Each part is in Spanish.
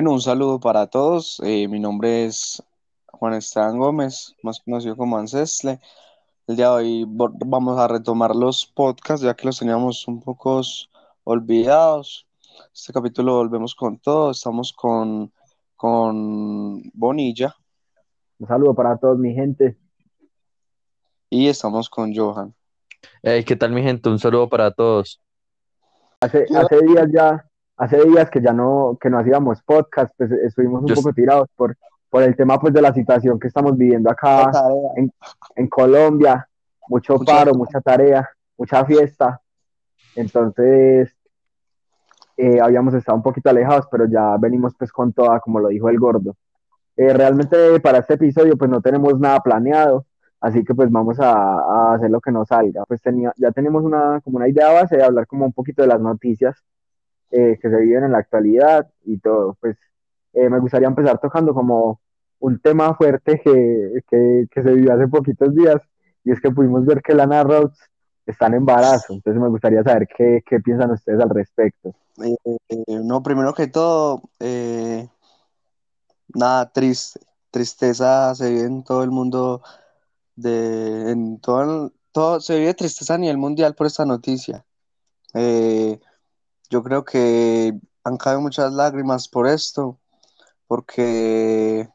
Bueno, un saludo para todos. Eh, mi nombre es Juan Esteban Gómez, más conocido como Ancestle. El día de hoy vamos a retomar los podcasts, ya que los teníamos un poco olvidados. Este capítulo volvemos con todo. Estamos con, con Bonilla Un saludo para todos mi gente. y estamos con Johan. Hey, ¿qué tal mi gente? Un saludo para todos. Hace, hace días ya, hace días que ya no, que no hacíamos podcast, pues estuvimos un Yo- poco tirados por, por el tema pues de la situación que estamos viviendo acá en, en Colombia, mucho Mucha- paro, mucha tarea, mucha fiesta. Entonces, eh, habíamos estado un poquito alejados, pero ya venimos pues con toda, como lo dijo el gordo. Eh, realmente para este episodio pues no tenemos nada planeado, así que pues vamos a, a hacer lo que nos salga. Pues tenía, ya tenemos una, como una idea base de hablar como un poquito de las noticias eh, que se viven en la actualidad y todo. Pues eh, me gustaría empezar tocando como un tema fuerte que, que, que se vivió hace poquitos días y es que pudimos ver que Lana Rhodes está en embarazo. Entonces me gustaría saber qué, qué piensan ustedes al respecto. Eh, eh, no, primero que todo, eh, nada, triste. Tristeza se vive en todo el mundo, de, en todo, todo, se vive tristeza a nivel mundial por esta noticia. Eh, yo creo que han caído muchas lágrimas por esto, porque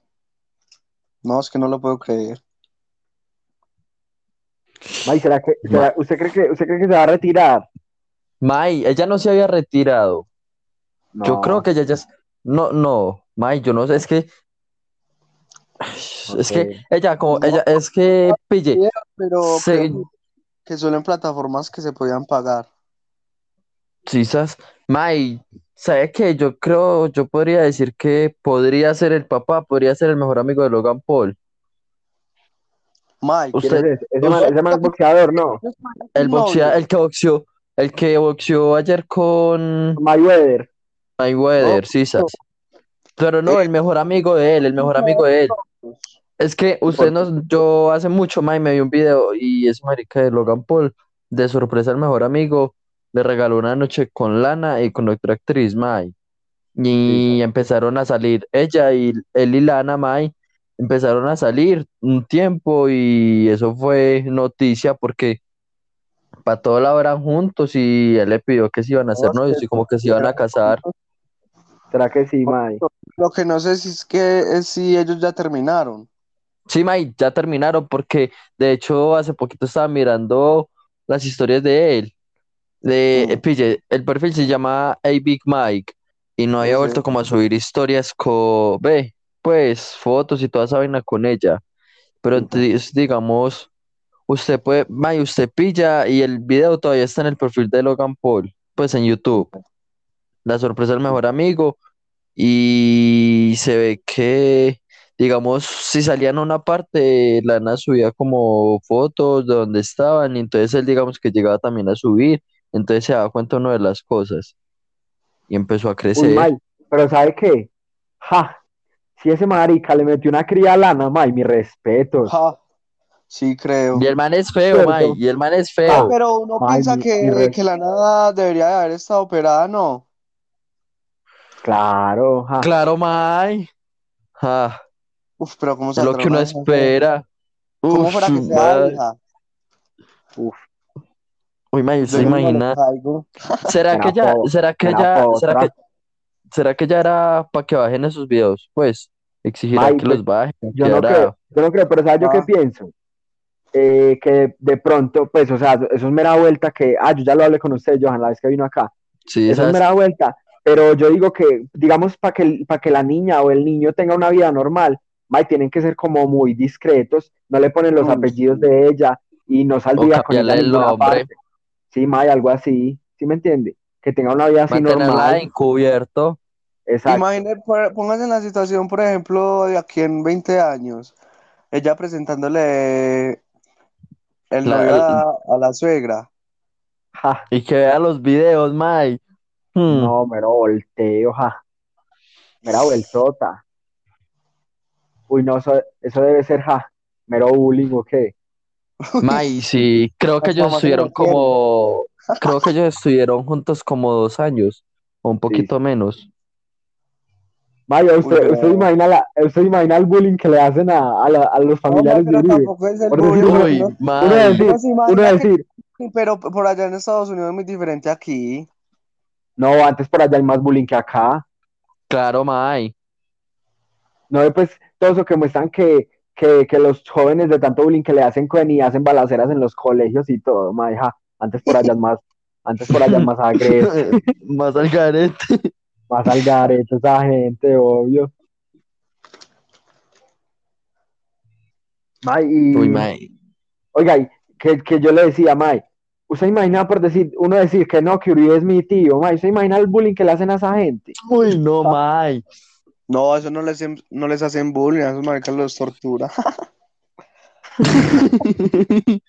no, es que no lo puedo creer. May, ¿será que, será- usted, cree que, ¿usted cree que se va a retirar? May, ella no se había retirado. Yo creo que ella ya es... No, no, May, yo no sé, es que... Es que ella como, No. ella, es que, pille, Pero Se- creo que solo en plataformas que se podían pagar. Quizás, May, ¿sabe qué? Yo creo, yo podría decir que podría ser el papá, podría ser el mejor amigo de Logan Paul. Mike, Usted- ¿Quién es ese? Ese man, ese man es boxeador, ¿no? El boxea, el que boxeó, el que boxeó ayer con Mayweather. Mayweather, No, sí. Pero no, el mejor amigo de él, el mejor amigo de él. Es que usted no, yo hace mucho, May, me vi un video y es marica de Logan Paul, de sorpresa el mejor amigo, le regaló una noche con Lana y con otra actriz, May. Y Sí, empezaron a salir, ella y él y Lana, May, empezaron a salir un tiempo y eso fue noticia porque para todo la eran juntos y él le pidió que se iban a hacer No, novios y como que se iban a casar. ¿Será que sí, May? Lo que no sé si es que es si ellos ya terminaron. Sí, May, ya terminaron porque de hecho hace poquito estaba mirando las historias de él. De, Mm. eh, pille, el perfil se llama A Big Mike y no había vuelto como a subir historias con, ve, pues fotos y toda esa vaina con ella. Pero digamos, usted puede, May, usted pilla y el video todavía está en el perfil de Logan Paul, pues en YouTube. La sorpresa del mejor amigo y se ve que, digamos, si salían a una parte, Lana subía como fotos de donde estaban y entonces él, digamos, que llegaba también a subir, entonces se daba cuenta uno de las cosas y empezó a Uy, crecer. May, pero ¿sabe qué? Ja, si ese marica le metió una cría a lana, May, mi respeto. Ja, sí, creo. Y el man es feo, Cierto. May, y el man es Ah, feo. pero uno piensa mi- que, mi que la nada debería de haber estado operada, ¿no? Claro, ja. Claro, May. Ah, Uf, pero ¿cómo es lo que uno espera. ¿Cómo Uf, fuera que sea? Uf, Uy, May, Yo ¿usted no me lo imagina? ¿Será que ya, será que ya, será que, será que ya era para que bajen esos videos? Pues, exigirá May, que los bajen, yo ¿qué no creo, yo no creo, pero ¿sabes yo qué Ah. pienso? Eh, que de pronto, pues, o sea, eso es mera vuelta que, ah, yo ya lo hablé con usted, Johan, la vez que vino acá. Sí, Eso es mera vuelta, pero yo digo que, digamos, para que, para que la niña o el niño tenga una vida normal, May, tienen que ser como muy discretos, no le ponen los apellidos sí. de ella y no saldría con ella el nombre. parte. Sí, May, algo así, ¿sí me entiende? Que tenga una vida así normal, encubierto. exacto. Imagine, póngase en la situación, por ejemplo, de aquí en 20 años, ella presentándole el La- novio a, a la suegra. Ja, Y que vea los videos, May. Hmm. no, mero volteo, ja, mera vueltota. Uy, no, eso, eso debe ser, ja, mero bullying o qué. May, sí, creo que ellos estuvieron como, creo que ellos estuvieron juntos como dos años, o un poquito menos. Mayo, usted, imagina la, usted imagina el bullying que le hacen a, a, la- a los No, familiares de pero Uribe. tampoco es el Por decir bullying, uno- Uy, ¿no? Uno May. decir, Uno uno que- decir, pero por allá en Estados Unidos es muy diferente aquí. no, antes por allá hay más bullying que acá. Claro, May. No, pues todo eso que muestran que, que, que los jóvenes de tanto bullying que le hacen con y hacen balaceras en los colegios y todo, maja. Antes por allá es más, antes por allá es más agresivo, Más al garete. más al garete esa gente, obvio. May, y, Uy, May. oiga, y que, que yo le decía, May, usted imagina por decir, uno decir que no, que Uribe es mi tío, May, usted imagina el bullying que le hacen a esa gente. Uy, no, May. No, eso no les, hacen- no les hacen bullying, a esos maricas los tortura.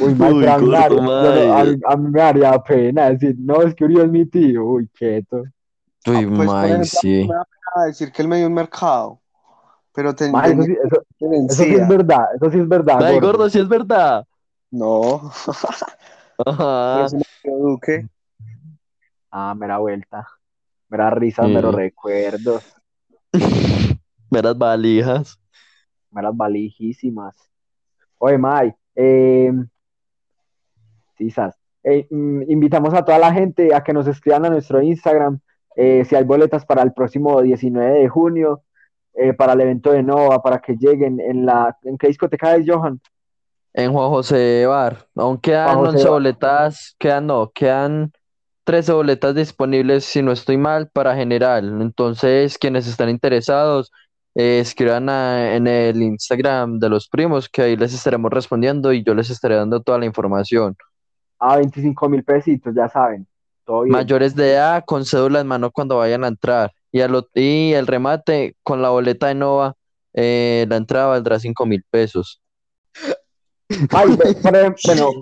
Uy, Uy, a mí, me gordo, daría- yo no- a May. mí- a mí me daría pena decir, no, es que Uribe es mi tío, uy, quieto. Uy, Pues, ejemplo, sí. me da pena decir que él me dio un mercado, pero eso, sí, eso, que eso sí es verdad, eso sí es verdad, May, gordo. gordo, sí es verdad. No, Ajá. pero eso no me Duque. Ah, mera vuelta. Mera risas, Sí. meros recuerdos, Meras valijas. meras valijísimas. Oye, May, eh, sisas, eh, mm, invitamos a toda la gente a que nos escriban a nuestro Instagram eh, si hay boletas para el próximo 19 de junio, eh, para el evento de Nova, para que lleguen en la... ¿En qué discoteca es, Johan? En Juan José Bar. Aún quedan Juan José 11 Bar. boletas, quedan no, quedan 13 boletas disponibles, si no estoy mal, para general. Entonces, quienes están interesados, eh, escriban a- en el Instagram de los primos, que ahí les estaremos respondiendo y yo les estaré dando toda la información. A 25 mil pesitos, ya saben. Todo bien. Mayores de edad con cédula en mano cuando vayan a entrar. Y, al ot- y el remate con la boleta de Nova, eh, la entrada valdrá 5 mil pesos. Ay, ve- por ejemplo, bueno,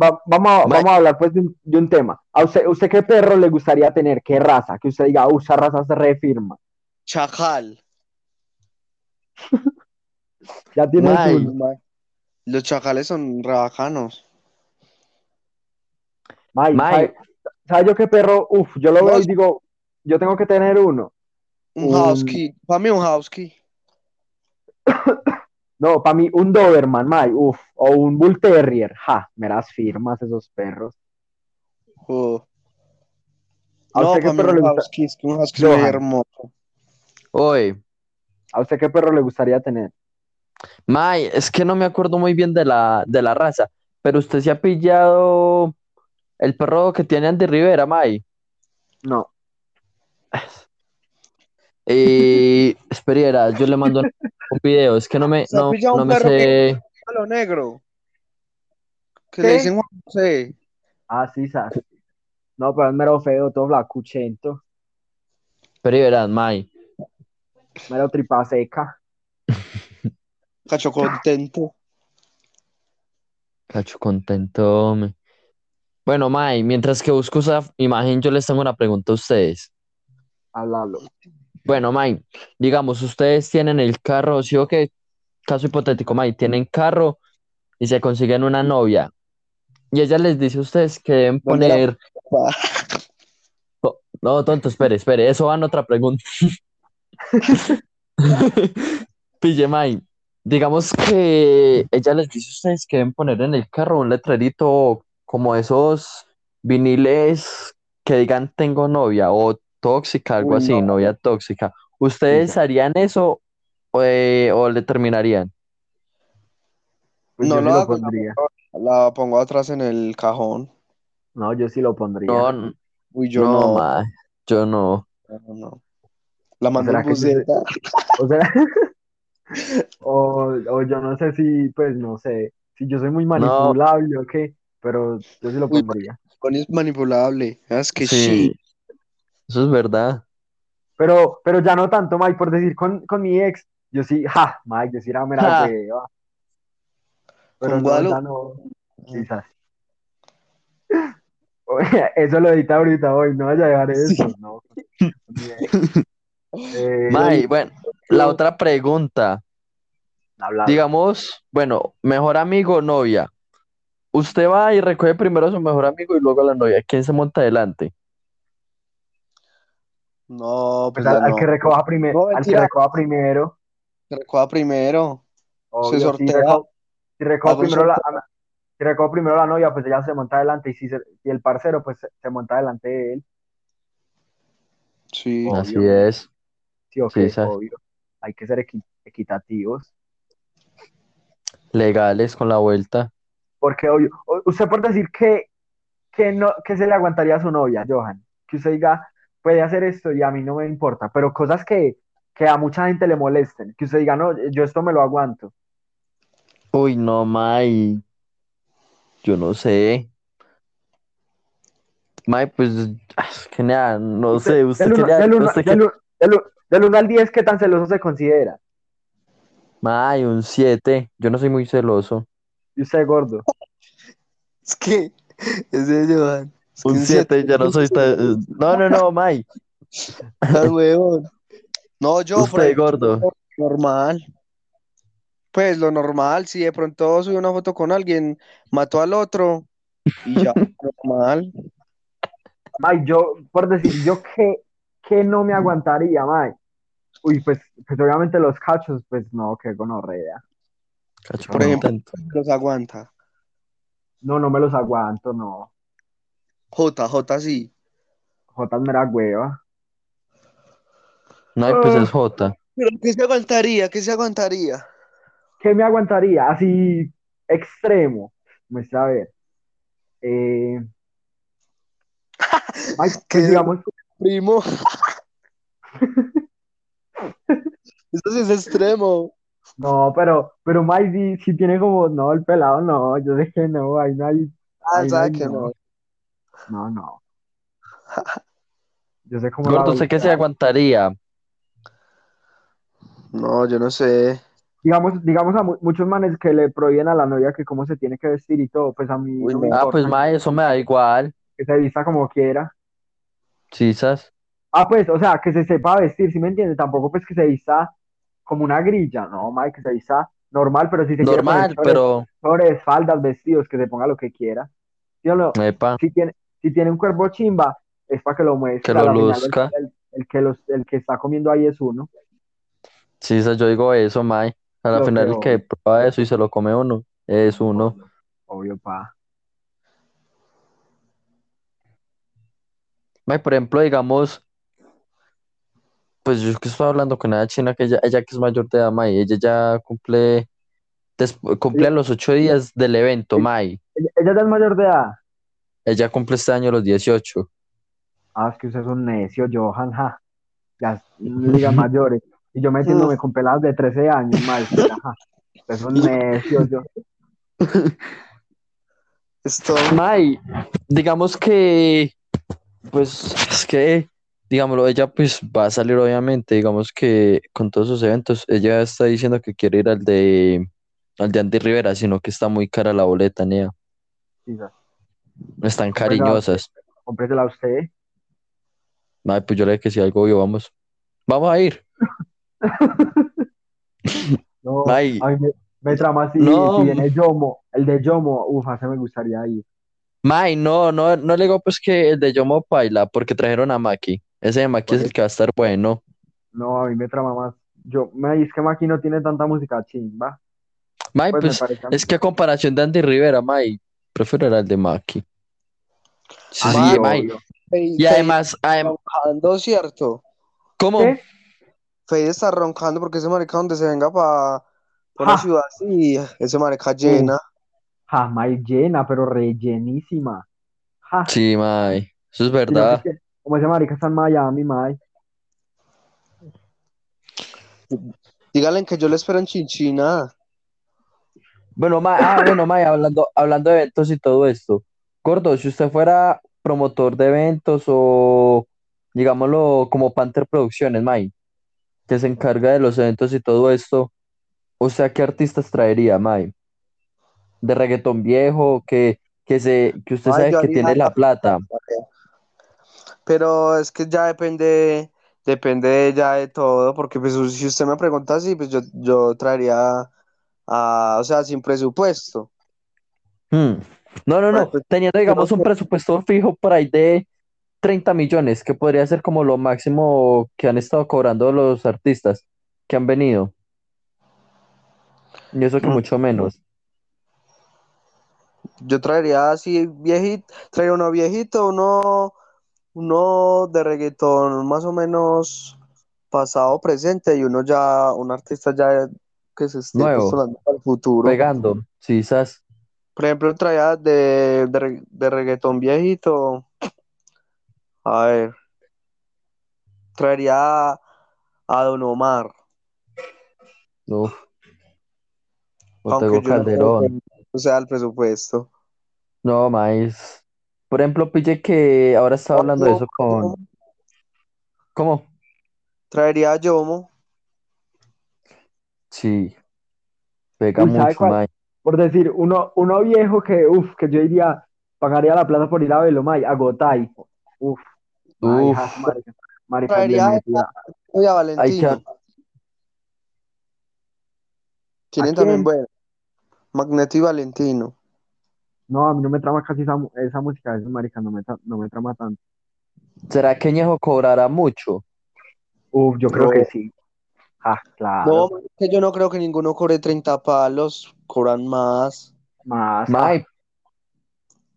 va- vamos, a, Ma- vamos a hablar pues de un, de un tema. ¿A usted, usted qué perro le gustaría tener? ¿Qué raza? Que usted diga, usa raza se refirma. Chacal. Ya tiene May. su... Los chacales son re bacanos. May, May. ¿sabe, sabe yo qué perro? Uf, yo lo veo y digo, yo tengo que tener uno. Un Un- husky. Para mí un husky. No, para mí un Doberman, May, uf, o un Bull Terrier. Ja, meras firmas esos perros. Oh. ¿A No, usted qué para mí perro le gusta? husky, es que un husky es muy Johan. hermoso. Hoy. ¿A usted qué perro le gustaría tener? May, es que no me acuerdo muy bien de la, de la raza, pero usted se ha pillado el perro que tiene Andy Rivera, May. No. Y espera, yo le mando un video, es que no me, ¿Se ha no, no me sé. A lo negro. Que ¿Qué? le dicen Juan José. Ah, sí, sas. No, pero es mero feo, todo flacuchento, Pero verás, May, mero tripa seca. Cacho contento. cacho contento, me. Bueno, May, mientras que busco esa imagen, yo les tengo una pregunta a ustedes. Háblalo. Bueno, May, digamos, ustedes tienen el carro, sí o qué, caso hipotético, May, tienen carro y se consiguen una novia. Y ella les dice a ustedes que deben ¿Dónde la- poner. No, tonto, espere, espere, eso va en otra pregunta. Pille, May, digamos que ella les dice a ustedes que deben poner en el carro un letrerito como esos viniles que digan tengo novia o tóxica, algo Uy, así, no. novia tóxica. ¿Ustedes harían eso o, eh, o le terminarían? Pues No yo sí lo hago, pondría. La pongo atrás en el cajón. No, yo sí lo pondría. No, Uy, yo no, no. Yo no. no, no. La ¿Será en buseta. O sea, o, o yo no sé si, pues no sé, si yo soy muy manipulable o qué, pero yo sí lo Uy, pondría. Con es manipulable. Es que Sí, sí. Eso es verdad. Pero, pero ya no tanto, Mike, por decir con, con mi ex, yo sí, ja, Mike, yo sí era mera Ja. Pero Con no, Guadalupe. no, quizás. Eso lo edita ahorita hoy, no vaya a dejar eso, no. Eh, May, bueno, la otra pregunta. Digamos, bueno, mejor amigo o novia. Usted va y recoge primero a su mejor amigo y luego a la novia. ¿Quién se monta adelante? No, pues Pues al, que recoja primero, No, al que recoja primero. Se recoja primero. obvio, sortea. Si un primero la, si recojo primero la novia, pues ella se monta adelante y si, se- si el parcero, pues se, se monta adelante de él. Sí. Obvio. Así es. Sí, ok, Sí, obvio. Hay que ser equi- equitativos. Legales con la vuelta. Porque obvio, usted por decir que, que no, que se le aguantaría a su novia, Johan, que usted diga, puede hacer esto y a mí no me importa, pero cosas que, que a mucha gente le molesten, que usted diga, no, yo esto me lo aguanto. Uy, no, May. Yo no sé. May, pues, ah, es que nada, no sé, usted del uno, quería- del uno- usted del quería- uno- del uno- del uno al 10, ¿qué tan celoso se considera? May, un 7. Yo no soy muy celoso. Y usted, gordo. Es que, ese. Es que Un 7, ya no soy tan... No, no, no, May. Ah, huevón. No, yo, por Usted, gordo. normal. Pues lo normal, si de pronto sube una foto con alguien, mató al otro y ya, normal. May, yo, por decir, yo que, que no me aguantaría, May. Uy, pues, pues obviamente los cachos, pues no, qué gonorrea. Cacho, Por ejemplo. Los aguanta. No, no me los aguanto, no. J, J sí. Jotas mera hueva. No, pues Ah. es J. Pero ¿qué se aguantaría? ¿Qué se aguantaría? ¿Qué me aguantaría? Así, extremo. Muestra a ver. Eh, pues, ¿Qué? digamos, Primo. Eso sí es extremo. no, pero, pero May sí, sí tiene como, no, el pelado no, yo sé que no, ahí no hay, Ah, no, que no. no. No, no. Yo sé cómo Gordo, ¿usted qué se aguantaría? No, yo no sé. Digamos, digamos a mu- muchos manes que le prohíben a la novia que cómo se tiene que vestir y todo, pues a mí Uy, no me. Ah, importa pues, May, eso me da igual. que se vista como quiera. Chisas. Ah, pues, o sea, que se sepa vestir, ¿sí me entiende? Tampoco pues que se vista como una grilla, no, Mike, que se vista normal, pero si se quiere poner Normal, pero... chores, faldas, vestidos, que se ponga lo que quiera. ¿Sí o no? Epa. Si tiene, si tiene un cuerpo chimba, es para que lo muestre. Que lo el- luzca. El, el que los, el que está comiendo ahí es uno. Chisas, yo digo eso, May. A la Lo final, que el que prueba eso y se lo come uno, es uno. Obvio, pa. May, por ejemplo, digamos, pues yo que estoy hablando con una china que ella, ella que es mayor de edad, May, ella ya cumple, cumple a los ocho días del evento, May. Ella, ella ya es mayor de edad. Ella cumple este año los 18. Ah, es que usted es un necio, Johan, ja. Ya es ligas mayores. Y yo metiéndome con peladas de 13 años, mal. Ajá. Usted es un necio, yo. Esto, May, digamos que, pues, es que, digámoslo, ella pues va a salir obviamente, digamos que con todos sus eventos, ella está diciendo que quiere ir al de, al de Andy Rivera, sino que está muy cara la boleta, Nea. Están cariñosas. Cómpresela a usted. May, pues yo le dije que si algo yo vamos. Vamos a ir. No, Ay. a mí me, me trama así, No. si viene Yomo, el de Yomo, ufa, se me gustaría ir. May, no, no, no le digo pues que el de Yomo Paila, porque trajeron a Maki. Ese de Maki es el que va a estar bueno. No, a mí me trama más. Yo, me dice que Maki no tiene tanta música chimba. May, Pues pues, es que a comparación de Andy Rivera, May, prefiero el de Maki. Sí, Ah. Y además, adem- roncando, ¿cierto? ¿cómo? ¿Qué? Fede está roncando porque ese marica donde se venga para la Ja. ciudad, sí, ese marica llena. Ja, May llena, pero rellenísima. Ja. Sí, May, eso es Sino que verdad. es que, como ese marica está en Miami, May. Díganle que yo le espero en Chinchina. Bueno, May, ah, bueno, May, hablando, hablando de eventos y todo esto. Gordo, si usted fuera promotor de eventos o, digámoslo, como Panther Producciones, May, que se encarga de los eventos y todo esto, ¿usted a qué artistas traería, May? ¿De reggaetón viejo, que, que, se, que usted Ay, sabe que tiene la plata? Pero es que ya depende, depende ya de todo, porque pues si usted me pregunta así, pues yo, yo traería a, o sea, sin presupuesto. Hmm. No, no, no, Pues, teniendo, digamos, un presupuesto fijo por ahí de 30 millones, que podría ser como lo máximo que han estado cobrando los artistas que han venido. Y eso que Mm. mucho menos. Yo traería así viejito, traería uno viejito, uno, uno de reggaetón más o menos pasado, presente, y uno ya, un artista ya que se esté Nuevo. postulando para el futuro. Pegando, sí, sas. Por ejemplo, traía de, de, de reggaetón viejito. A ver. Traería a Don Omar. Uf. O Aunque Tego yo no creo Calderón. que no sea el presupuesto. No, más. Por ejemplo, pille que ahora estaba hablando de eso con. ¿Cómo? Traería a Yomo. Sí. Pega Uy, ¿sabe mucho, cuál? mae. Por decir, uno, uno viejo que, uff, que yo diría, pagaría la plata por ir a verlo, May, a Gotay. Uf, May, Uf. a Hay Valentino. Tienen ¿A también quién? bueno. Magneto y Valentino. No, a mí no me trama casi esa, mu- esa música, esa marica, no me, tra- no me trama tanto. ¿Será que Ñejo cobrará mucho? Uf, yo creo No. que sí. Ah, claro. No, man, que yo no creo que ninguno cobre 30 palos. Cobran más. Más. Mai.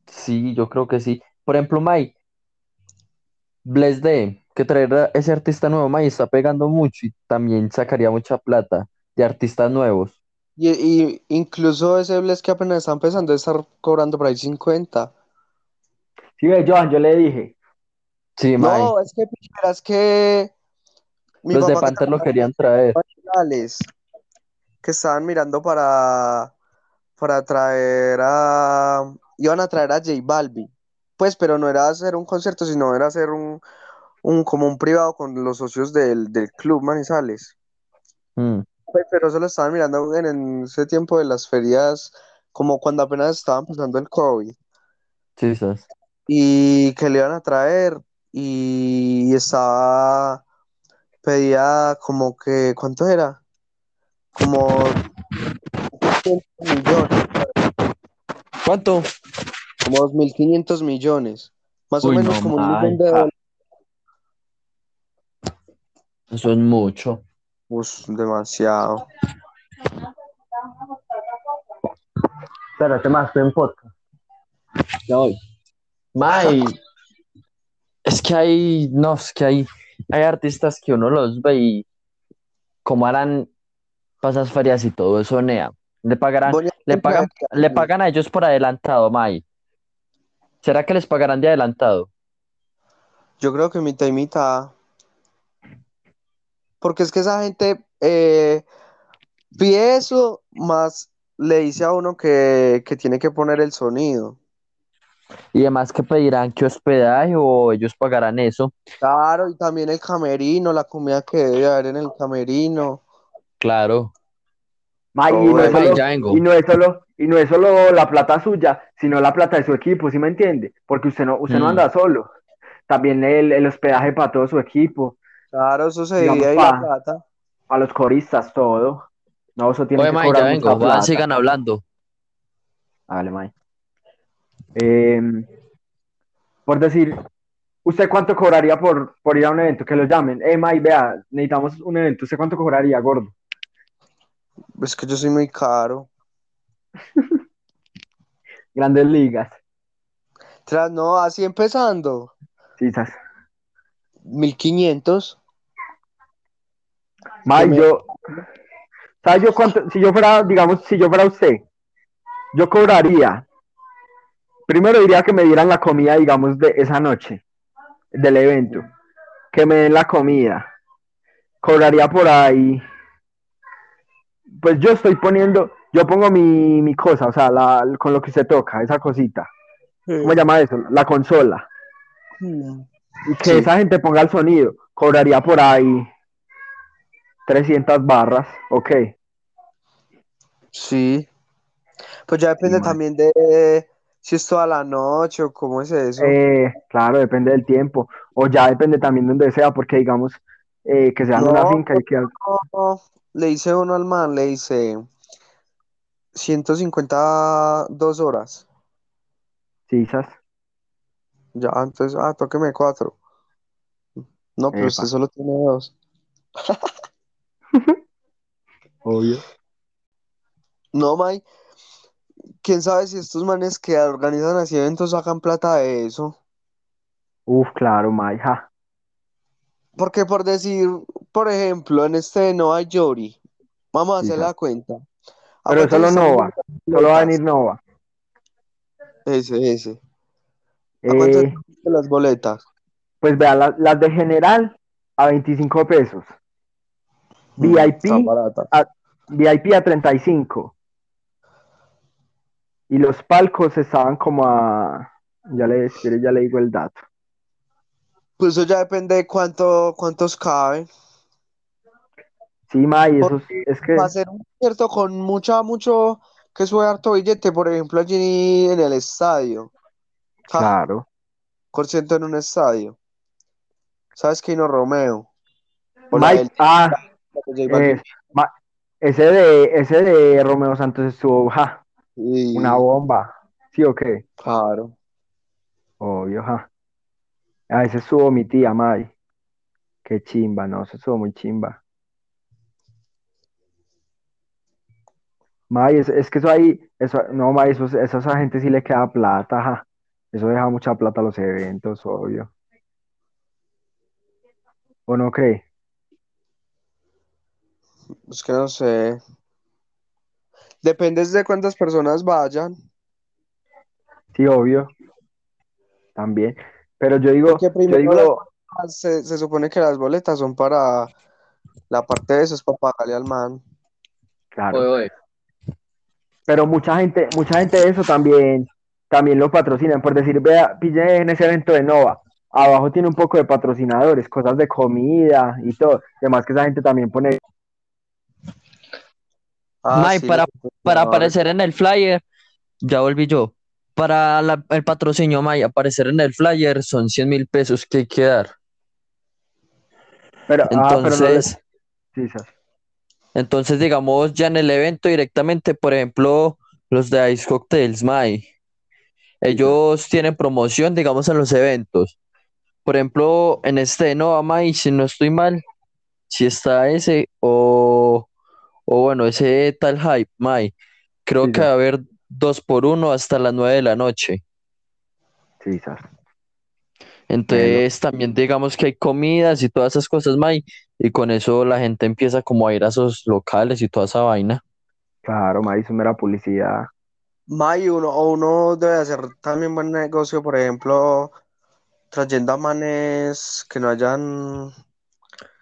Sí, yo creo que sí. Por ejemplo, Mai. Bless D, que traer a ese artista nuevo, Mai, está pegando mucho y también sacaría mucha plata de artistas nuevos. Y, y incluso ese Bless que apenas está empezando a estar cobrando por ahí 50. Sí, ve, Johan, yo le dije. Sí, Mai. No, es que es que mi Los de Panther lo querían traer. que estaban mirando para para traer a iban a traer a J Balvin. Pues, pero no era hacer un concierto, sino era hacer un, un como un privado con los socios del, del club Manizales. Mm, Pues, pero eso lo estaban mirando en, en ese tiempo de las ferias, como cuando apenas estaba empezando el COVID. sí, sas. y que le iban a traer y estaba pedía como que ¿cuánto era? Como 200 millones, ¿Cuánto? como 2.500 millones, más o menos no, como un millón de Ah. dólares. Eso es mucho. Uf, demasiado. Espérate más, estoy en podcast. Ya voy. Mai, es que hay, no, es que hay, hay artistas que uno los ve y como harán pasas ferias y todo eso, Nea. Le pagarán, le pagan, le pagan a ellos por adelantado, Mai. ¿Será que les pagarán de adelantado? Yo creo que mitad y mitad. Porque es que esa gente eh, pide eso, más le dice a uno que, que tiene que poner el sonido. Y además que pedirán que hospedaje o ellos pagarán eso. Claro, y también el camerino, la comida que debe haber en el camerino. Claro. May, Oh, y, no solo, y no es solo, y no es solo la plata suya, sino la plata de su equipo, ¿sí me entiende? Porque usted no, usted no Mm. anda solo. También el, el hospedaje para todo su equipo, Claro, eso se divide la plata. a los coristas, todo. No, eso tiene Oye, que cobrar ya vengo. Va, sigan hablando. Hágale, May. Em, por decir, ¿usted cuánto cobraría por, por ir a un evento? Que lo llamen. Eh, May, vea, necesitamos un evento. ¿Usted cuánto cobraría, gordo? Es que yo soy muy caro. Grandes ligas. Tras, no, así empezando. Sí, sas. 1500. May, me- yo, ¿sabe yo cuánto? Si yo fuera, digamos, si yo fuera usted, yo cobraría. Primero diría que me dieran la comida, digamos, de esa noche, del evento. Que me den la comida. Cobraría por ahí. Pues yo estoy poniendo, yo pongo mi, mi cosa, o sea, la, con lo que se toca, esa cosita. ¿Cómo se llama eso? La consola. Y que Sí. esa gente ponga el sonido. Cobraría por ahí 300 barras, ok. Sí. Pues ya depende también de si es toda la noche o cómo es eso. Eh, claro, depende del tiempo. O ya depende también de donde sea, porque digamos eh, que sea en una No, finca y que No, no, le dice uno al man, le dice 152 horas. sí. Ya, entonces, ah, tóqueme cuatro. No, pero usted solo tiene dos. Obvio. No, May, quién sabe si estos manes que organizan así eventos sacan plata de eso. Uf, claro, mae, ja. Porque por decir, por ejemplo, en este de Nova Yori, vamos a hacer la cuenta. ¿A Pero solo Nova. Solo va a las venir Nova. Ese, ese. ¿A cuánto Eh, las boletas? pues vea, la- las de general a 25 pesos. Mm, VIP a, VIP a 35. Y los palcos estaban como a. Ya le, ya le digo el dato. Pues eso ya depende de cuánto, cuántos caben. Sí, May, eso es, que. va a ser un concierto con mucha, mucho, que sube harto billete, por ejemplo, allí en el estadio. Ja, Claro. concierto en un estadio. ¿Sabes Kino Romeo? O la Mike, del ah, es, Ma- ese de, ese de Romeo Santos estuvo, ja, Y- una bomba. ¿Sí o qué? Claro. Obvio, ja. A ese estuvo mi tía, May. Qué chimba, no, eso estuvo muy chimba. May, es, es que eso ahí, eso, no, May, eso, eso a esa gente sí le queda plata, ja. Eso deja mucha plata a los eventos, obvio. ¿O no cree? Es que no sé. Depende de cuántas personas vayan. Sí, obvio. También. Pero yo digo, yo digo, Se, se supone que las boletas son para la parte de eso, es para pagarle al man. claro. Oye, oye. Pero mucha gente, mucha gente de eso también, también lo patrocinan. Por decir, vea, pille en ese evento de Nova. Abajo tiene un poco de patrocinadores, cosas de comida y todo. Además que esa gente también pone, Ah, May, sí, para, para aparecer en el flyer, ya volví yo. Para la- el patrocinio, May, aparecer en el flyer son 100 mil pesos que hay que dar. pero, ah, pero no les, Entonces, sí, entonces, digamos, ya en el evento directamente, por ejemplo, los de Ice Cocktails, May, ellos tienen promoción, digamos, en los eventos. Por ejemplo, en este Nova, May, si no estoy mal, si está ese o, o bueno, ese tal hype, May, creo Sí, que va a haber dos por uno hasta las nueve de la noche. Sí. Entonces también digamos que hay comidas y todas esas cosas, May, y con eso la gente empieza como a ir a esos locales y toda esa vaina. Claro, me hizo mera publicidad. May, uno, o uno debe hacer también buen negocio, por ejemplo, trayendo a manes que no hayan,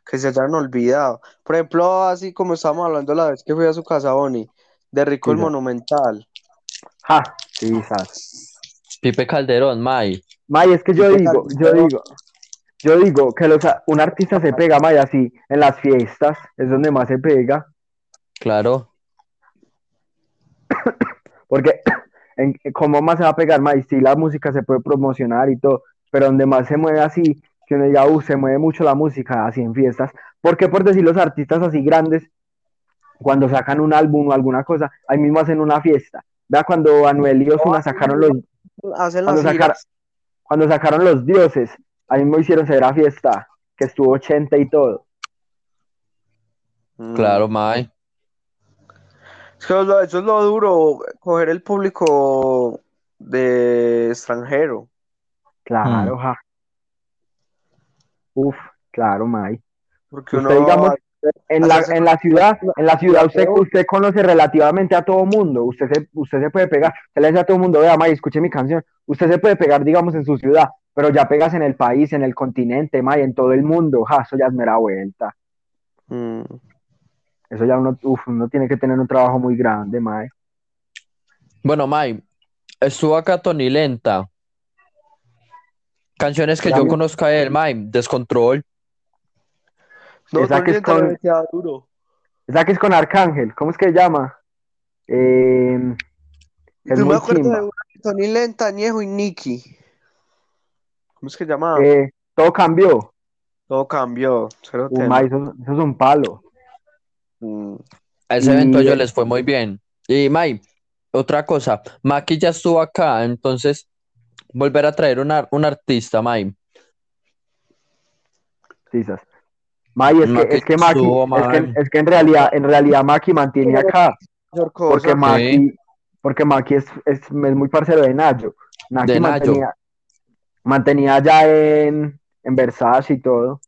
que se hayan olvidado. Por ejemplo, así como estábamos hablando la vez que fui a su casa, Bonnie, de Rico Sí, el. Monumental. Ja, sí. Pipe Calderón, May, May, es que yo Pipe digo, yo digo, yo digo que los, un artista se pega, May, así, en las fiestas, es donde más se pega. claro. Porque, en, ¿cómo más se va a pegar? Más, sí, la música se puede promocionar y todo, pero donde más se mueve así, que uno diga, uh, se mueve mucho la música así en fiestas. Porque por decir los artistas así grandes, cuando sacan un álbum o alguna cosa, ahí mismo hacen una fiesta. Vea cuando Anuel y Ozuna sacaron los, Hacen cuando las sacaron, cuando sacaron los dioses, ahí mismo hicieron severa fiesta, que estuvo 80 y todo. Mm. Claro, May. Es que lo- eso es lo duro, coger el público de extranjero. Claro, Mm. ja. Uf, claro, May. Porque Usted, uno digamos, En la, en la ciudad, en la ciudad usted, usted conoce relativamente a todo mundo, usted se, usted se puede pegar, usted le dice a todo mundo, vea, May, escuche mi canción, usted se puede pegar, digamos, en su ciudad, pero ya pegas en el país, en el continente, May, en todo el mundo, ja, eso ya es mera vuelta, Mm. eso ya uno, uf, uno tiene que tener un trabajo muy grande, May. Bueno, May, estuvo acá Tony Lenta. Canciones que yo conozca de él, May, Descontrol. No, Esa que es con- duro. Esa que es con Arcángel, ¿cómo es que se llama? Eh, es Yo me acuerdo chimba. de una Tony Lenta, Ñejo y Nicky. ¿Cómo es que se llama? Eh, todo cambió, Todo cambió. May, eso, eso es un palo. Mm. A ese Y evento el- les fue muy bien. Y May, otra cosa, Maki ya estuvo acá, entonces volver a traer una, un artista, May. Quizás. May, es que, es que Maki, es que, man. es que en realidad, en realidad Maki mantiene acá, porque. Maki, porque Maki es, es, es muy parcero de Nayo. Maki De Nayo. mantenía, mantenía ya en, en Versace y todo.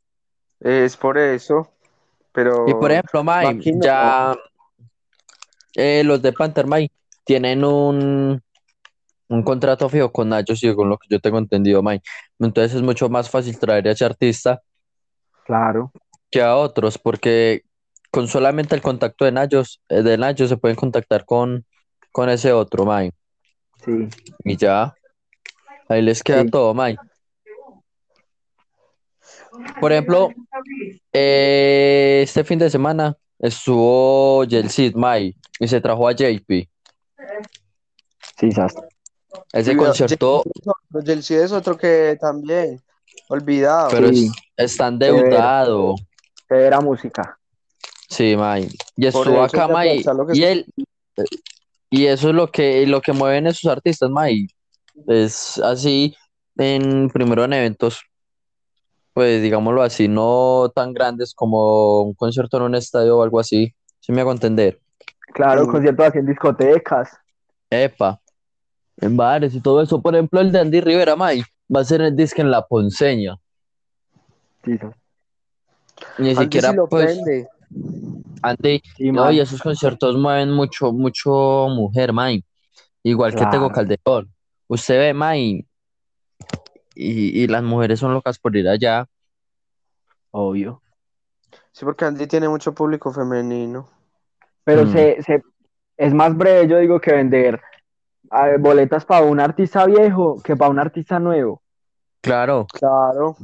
Es por eso. Pero. Y por ejemplo, May, no. ya eh, los de Panther, May, tienen un, un contrato fijo con Nacho, con lo que yo tengo entendido, May. Entonces es mucho más fácil traer a ese artista Claro, que a otros, porque con solamente el contacto de Nachos, eh, de Nacho se pueden contactar con, con ese otro, May. sí. Y ya, ahí les queda Sí. todo, May. Por ejemplo, eh, este fin de semana estuvo Yeltsin, May, y se trajo a JP. Sí, sas. Ese Sí, concierto, Pero Chelsea es otro que también. Olvidado. pero Sí. es, está endeudado. Era música. Sí, May. Y estuvo acá, May. Y se- él, y eso es lo que, lo que mueven esos artistas, May. Es así, en primero en eventos, pues digámoslo así, no tan grandes como un concierto en un estadio o algo así. ¿Sí me hago entender? Claro, conciertos así en discotecas. Epa, en bares y todo eso. Por ejemplo, el de Andy Rivera, May, va a ser el disco en La Ponceña. Sí. Ni Andy siquiera, sí lo pues, prende. Andy, Sí, no, y esos conciertos mueven mucho, mucho mujer, May. Igual que Tego. Calderón. Usted ve, May, y, y las mujeres son locas por ir allá. Obvio. Sí, porque Andy tiene mucho público femenino. Pero Mm. se, se, es más breve, yo digo, que vender eh, boletas para un artista viejo que para un artista nuevo. Claro, Claro.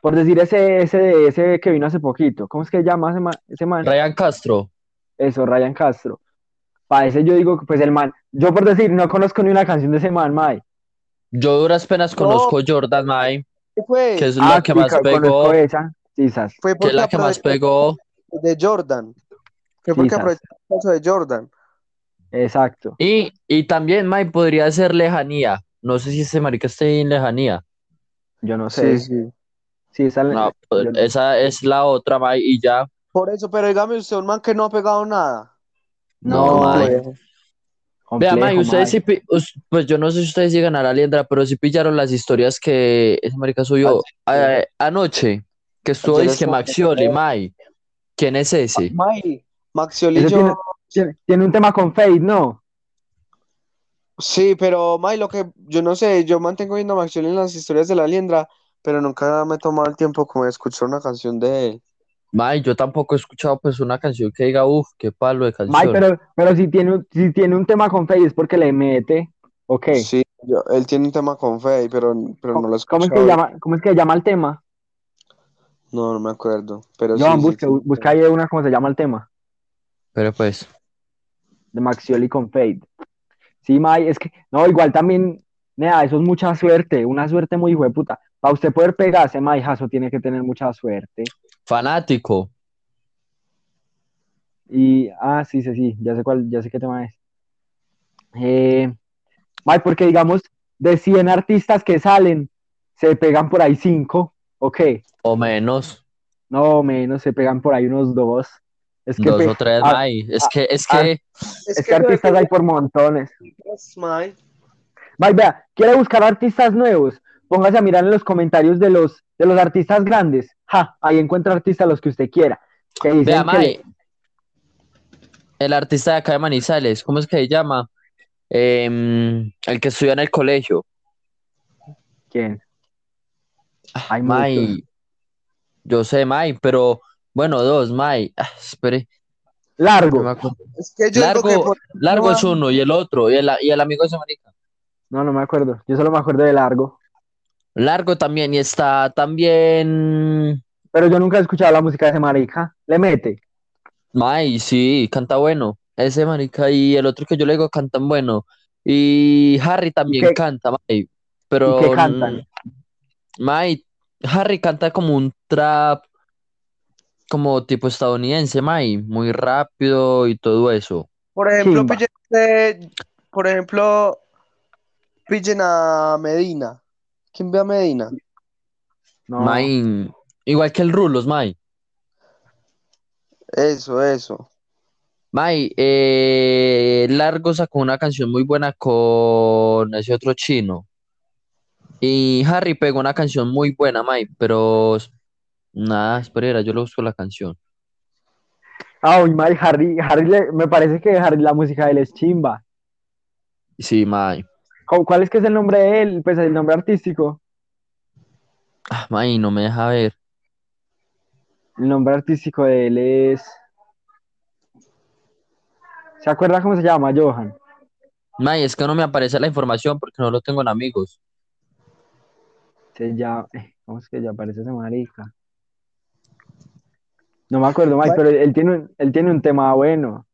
Por decir ese, ese, ese que vino hace poquito. ¿Cómo es que se llama ese man? Ese man? Ryan Castro. Eso, Ryan Castro. Para ese yo digo, pues el man, yo por decir, no conozco ni una canción de ese man, May. Yo duras penas No. conozco Jordan, May, ¿Qué fue? que es Ah, la que sí, más pegó, esa. Quizás. Fue que es porque la que más pegó. de Jordan. Fue porque aprovechó el caso de Jordan. Exacto. Y, y también, May, podría ser Lejanía. No sé si ese marica esté en Lejanía. Yo no sé. Sí, sí. Sí, esa, No, pues, no- esa es la otra, May, y ya. Por eso, pero dígame usted, un man que no ha pegado nada. No, May. complejo. Vea, May, ustedes sí, pues yo no sé si ustedes llegan a la liendra, pero sí pillaron las historias que ese marica subió eh, anoche, que estuvo estuvo- Maxioli, May. ¿Quién es ese? May, Maxioli, yo- tiene- un tema con Fade, ¿no? Sí, pero May, lo que yo no sé, yo mantengo viendo a en las historias de la Liendra, pero nunca me he tomado el tiempo como de escuchar una canción de él. May, yo tampoco he escuchado pues una canción que diga, uff, qué palo de May, canción. pero, pero si tiene, un- si tiene un tema con Fade es porque le mete. Ok. Sí, yo- él tiene un tema con Faye, pero, pero no lo he ¿Cómo es que llama, cómo es que llama el tema? No, no me acuerdo, pero Joan, sí, sí, busca, sí. busca ahí una cómo se llama el tema. Pero pues, De Maxioli con Fade. Sí, May, es que, no, igual también, nada, eso es mucha suerte, una suerte muy hijo de puta. Para usted poder pegarse, May, eso tiene que tener mucha suerte. fanático. Y, ah, sí, sí, sí, ya sé cuál, ya sé qué tema es. Eh, May, porque digamos, de 100 artistas que salen, se pegan por ahí 5, ok, O menos, no menos, se pegan por ahí unos dos. Es que, dos o tres, ah, May. Es que, es ah, que, Es es que artistas hay por montones. es May. May, vea, quiere buscar artistas nuevos, póngase a mirar en los comentarios de los, de los artistas grandes. Ja, ahí encuentra artistas los que usted quiera. Que dicen vea, May, el artista de acá de Manizales, ¿cómo es que se llama? Em, el que estudia en el colegio. ¿Quién? Hay May, yo sé, May, pero bueno, dos, May. Ah, espere, no me Largo. acuerdo. Es que yo que Largo, por- largo no, es uno y el otro, y el, y el amigo de ese marica. No, no me acuerdo. Yo solo me acuerdo de largo. Largo también, y está también. Pero yo nunca he escuchado la música de ese marica. Le mete. May, sí, canta bueno. Ese marica y el otro que yo le digo cantan bueno. Y Harry también qué- canta, May. Pero. ¿Y qué cantan? May, Harry canta como un trap, como tipo estadounidense, May, muy rápido y todo eso. por ejemplo, usted, por ejemplo, pillen a Medina. ¿Quién ve a Medina? No, Mae, igual que el Rulos, Mae. Eso, eso. Mae, eh, Largo sacó una canción muy buena con ese otro chino. Y Harry pegó una canción muy buena, Mae, pero nada, espera, yo le busco la canción. Ah, uy, Harry, Harry le- me parece que Harry, la música de él es chimba. Sí. ¿Cu- ¿Cuál es que es el nombre de él? Pues el nombre artístico. Ah, Mae, no me deja ver. El nombre artístico de él es. ¿Se acuerda cómo se llama, Johan? Mae, es que no me aparece la información porque no lo tengo en amigos. Se llama. eh, ¿Cómo es que ya aparece ese marica? No me acuerdo, Mike, pero él tiene, un- él tiene un tema bueno.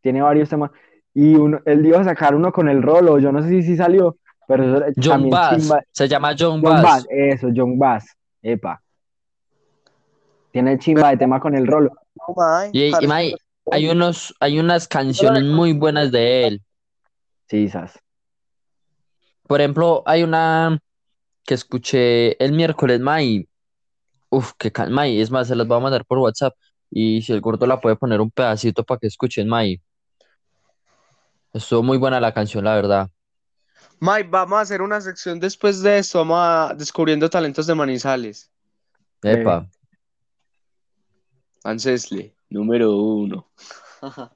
Tiene varios temas. Y uno, él iba a sacar uno con el rolo. Yo no sé si sí salió, pero eso John también Bass, chimba. se llama John John Bass. Bass, eso, John Bass. Epa. Tiene chimba de tema con el rolo. Y, hay unos, hay unas canciones muy buenas de él. Sí, sas. Por ejemplo, hay una que escuché el miércoles, May. Uf, que can... May, es más, se las voy a mandar por WhatsApp. Y si el gordo la puede poner un pedacito para que escuchen, May. Estuvo muy buena la canción, la verdad. Mike, vamos a hacer una sección después de esto. Vamos a descubriendo talentos de Manizales. Epa. Ancesle, número uno.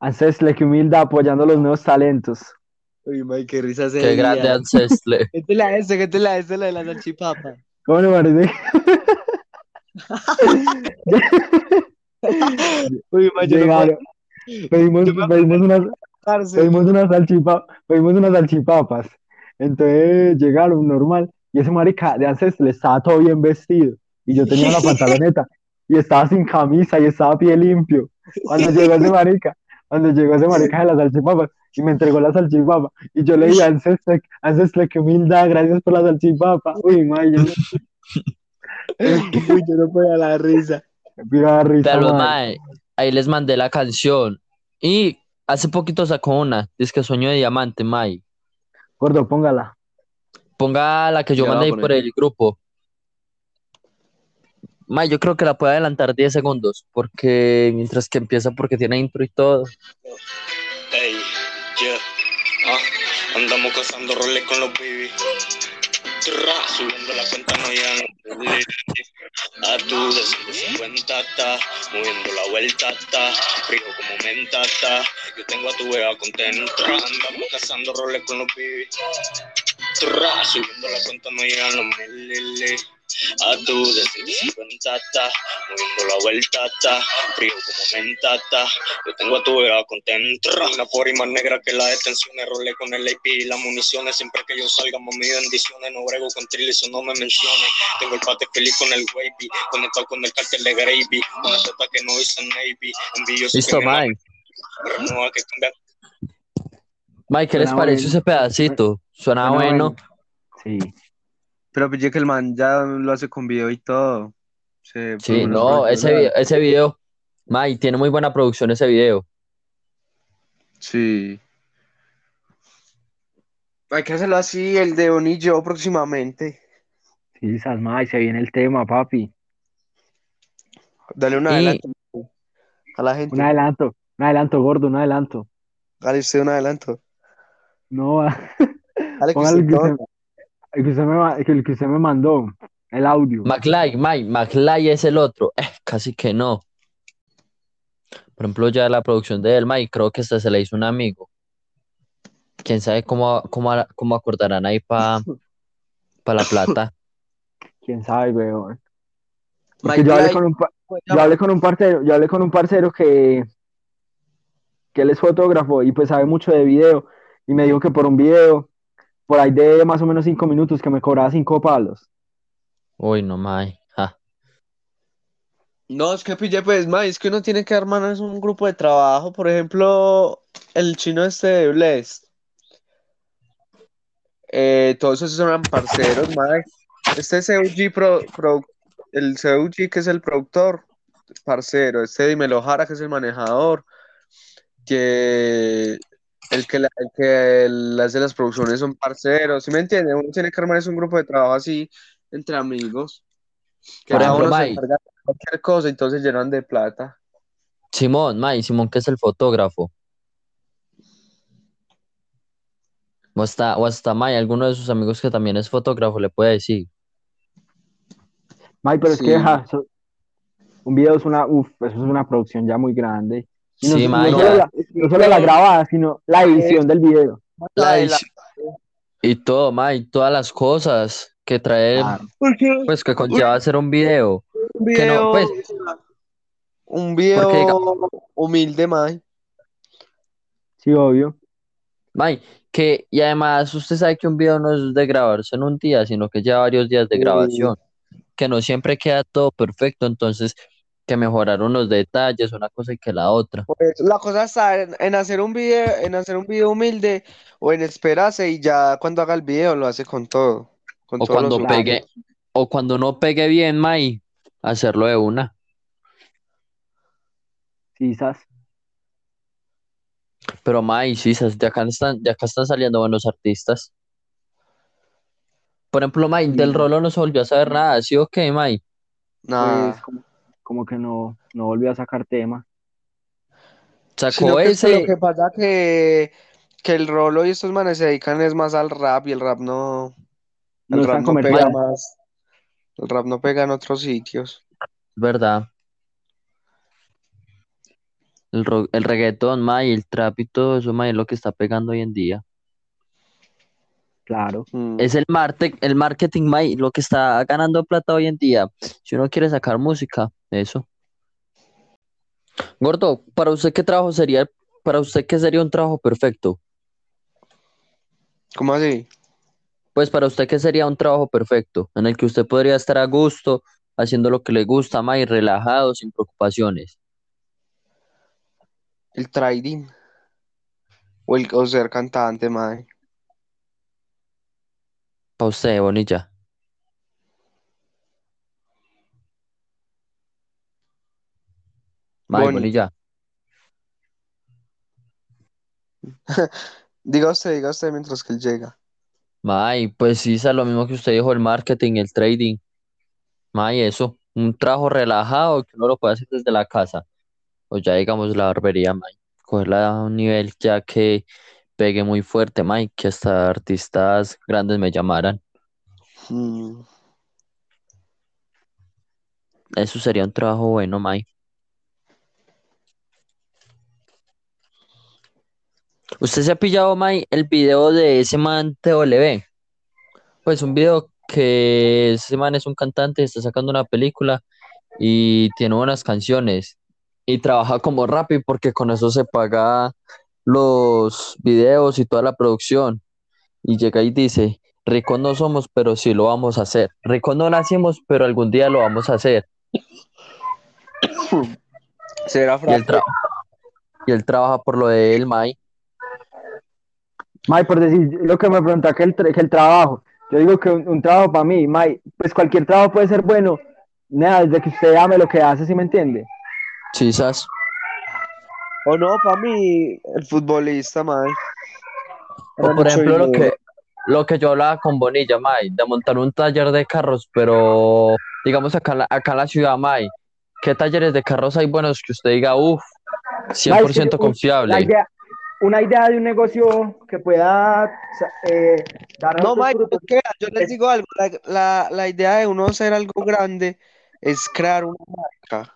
Ancestle, que humilda apoyando los nuevos talentos. Uy, Mike, qué risa se Qué grande Ancestle. ¿Qué te la este? ¿Qué te la este? La de la salchipapa. ¿Cómo le parece? Uy, no Llegaron. Pedimos, unas, pedimos unas salchipa- pedimos unas salchipapas. Entonces llegaron normal. Y ese marica de Ancestle estaba todo bien vestido. Y yo tenía la pantaloneta. Y estaba sin camisa y estaba a pie limpio. Cuando llegó ese marica, cuando llegó ese marica de las salchipapas y me entregó la salchipapa. Y yo le dije, Ancestle, Ancestle, qué humildad, gracias por la salchipapa. Uy, may, yo Uy, yo no podía la risa. me pido la risa, Pero, ahí les mandé la canción. Y hace poquito sacó una, es que Sueño de Diamante, May. Gordo, póngala. Ponga la que yo mandé por el grupo. May, yo creo que la puedo adelantar 10 segundos, porque mientras que empieza, porque tiene intro y todo. Andamos cazando roles con los baby. Subiendo la cuenta no ya A tu de 150 está, moviendo la vuelta está, frío como menta está. Yo tengo a tu vea contenta, andamos cazando roles con los. Tra, subiendo la cuenta no llegan los miles. A tu de 150 está, moviendo la vuelta está, frío como menta está. Yo tengo a tu vea contenta. Una por más negra que la detención. Rolé con el AP y las municiones. Siempre que yo salga, mami, bendiciones. No brego con trill, eso no me menciones. Tengo el pate feliz con el wavy. Conectado con el cartel de Gravy. Una teta que no hice Navy. Envidioso Listo, mata, no que cambia. May, ¿qué les pareció bueno. ese pedacito? Suena Suena bueno. Sí. Pero pillé que el man ya lo hace con video y todo. Se- Sí, no, ese, vi- ese video, May, tiene muy buena producción ese video. Sí. Hay que hacerlo así, el de Oni y yo próximamente. Sí, Salma, y se viene el tema, papi. Dale un Y- adelanto a la gente. Un adelanto, un adelanto, gordo, un adelanto. Dale usted un adelanto. No, Dale que usted que. El que usted me, el que usted me mandó, el audio. McFly, May, McFly es el otro. Eh, casi que no. Por ejemplo, ya la producción de él, May, creo que hasta se le hizo un amigo. Quién sabe cómo, cómo, cómo acordarán ahí para la plata. Quién sabe, weón. Mike yo hablé con un, pa- ¿cómo se yo hablé con un parcero, yo hablé con un parcero que, que él es fotógrafo y pues sabe mucho de video. Y me dijo que por un video, por ahí de más o menos cinco minutos, que me cobraba cinco palos. Uy, no, May. ja. No, es que pillé, pues, ma, es que uno tiene que armar es un grupo de trabajo. Por ejemplo, el chino este de Blessed. Eh, todos esos eran parceros, ma. Este CUG, pro, pro- el CUG que es el productor, parcero. Este Dimelo Jara que es el manejador. Que el que, la- el que el hace las producciones son parceros, ¿sí me entiende? Uno tiene que armar es un grupo de trabajo así entre amigos, que Por ejemplo, uno se Mike. encarga de cualquier cosa, entonces llenan de plata. Simón, May, Simón que es el fotógrafo. O hasta, o hasta May, alguno de sus amigos que también es fotógrafo, le puede decir. May, pero es que ja, un video es una, uf, eso es una producción ya muy grande. Y no, Sí, no May, solo la, no solo la grabada, sino la edición del video. La edición- Y todo, May, todas las cosas que trae, pues que conlleva hacer un video. un que no, video, pues, un video porque humilde, Mike. Sí, obvio. May, que, y además usted sabe que un video no es de grabarse en un día, sino que lleva varios días de Sí. grabación, que no siempre queda todo perfecto, entonces que mejorar unos detalles, una cosa y que la otra. Pues, la cosa está en, en hacer un video, en hacer un video humilde o en esperarse y ya cuando haga el video lo hace con todo, con O los cuando pegue, o cuando no pegue bien, May, hacerlo de una. Quizás. Pero May, sí, sas- de acá están, de acá están saliendo buenos artistas. Por ejemplo, May, del. Rolo no se volvió a saber nada, ¿sí o qué, May? Nada. Pues como, que no, no volvió a sacar tema. Sacó Sino que ese, lo que pasa que, que el Rolo y estos manes se dedican es más al rap y el rap no, No el es rap no pega más, el rap no pega en otros sitios. ¿verdad? El, ro- el reggaetón, May, el trap y todo eso, May, es lo que está pegando hoy en día. Claro. Mm. Es el, el marketing, May, lo que está ganando plata hoy en día. Si uno quiere sacar música, eso. Gordo, ¿para usted qué trabajo sería, para usted qué sería un trabajo perfecto? ¿Cómo así? Pues para usted qué sería un trabajo perfecto, en el que usted podría estar a gusto, haciendo lo que le gusta, May, relajado, sin preocupaciones. El trading. O, el, o ser cantante, mae. Para usted, Bonilla. May, Boni. Bonilla. Diga usted, diga usted mientras que él llega. May, pues sí, es lo mismo que usted dijo, el marketing, el trading. May, eso, un trabajo relajado que uno lo puede hacer desde la casa. O ya digamos la barbería, May. Cogerla a un nivel ya que pegue muy fuerte, May, que hasta artistas grandes me llamaran. Mm. Eso sería un trabajo bueno, May. ¿Usted se ha pillado, May, el video de ese man TW? Pues un video que ese man es un cantante, está sacando una película y tiene buenas canciones y trabaja como Rappi porque con eso se paga los videos y toda la producción. Y llega y dice, ricos no somos, pero sí lo vamos a hacer. Ricos no nacimos, pero algún día lo vamos a hacer. Será Y él, y él trabaja por lo de él, May. May, por decir lo que me pregunta que el, que el trabajo. Yo digo que un, un trabajo para mí, May, pues cualquier trabajo puede ser bueno. Nada, desde que usted ame lo que hace, ¿sí me entiende? Sí. O no, para mí, el futbolista, mae. O por ejemplo, lo que, lo que yo hablaba con Bonilla, May, de montar un taller de carros, pero digamos acá, en la- acá en la ciudad, May, ¿qué talleres de carros hay buenos que usted diga, uff, 100% May, sí, un- La confiable? idea, una idea de un negocio que pueda eh, dar No, Mike, yo les digo algo, la, la, la idea de uno hacer algo grande es crear una marca.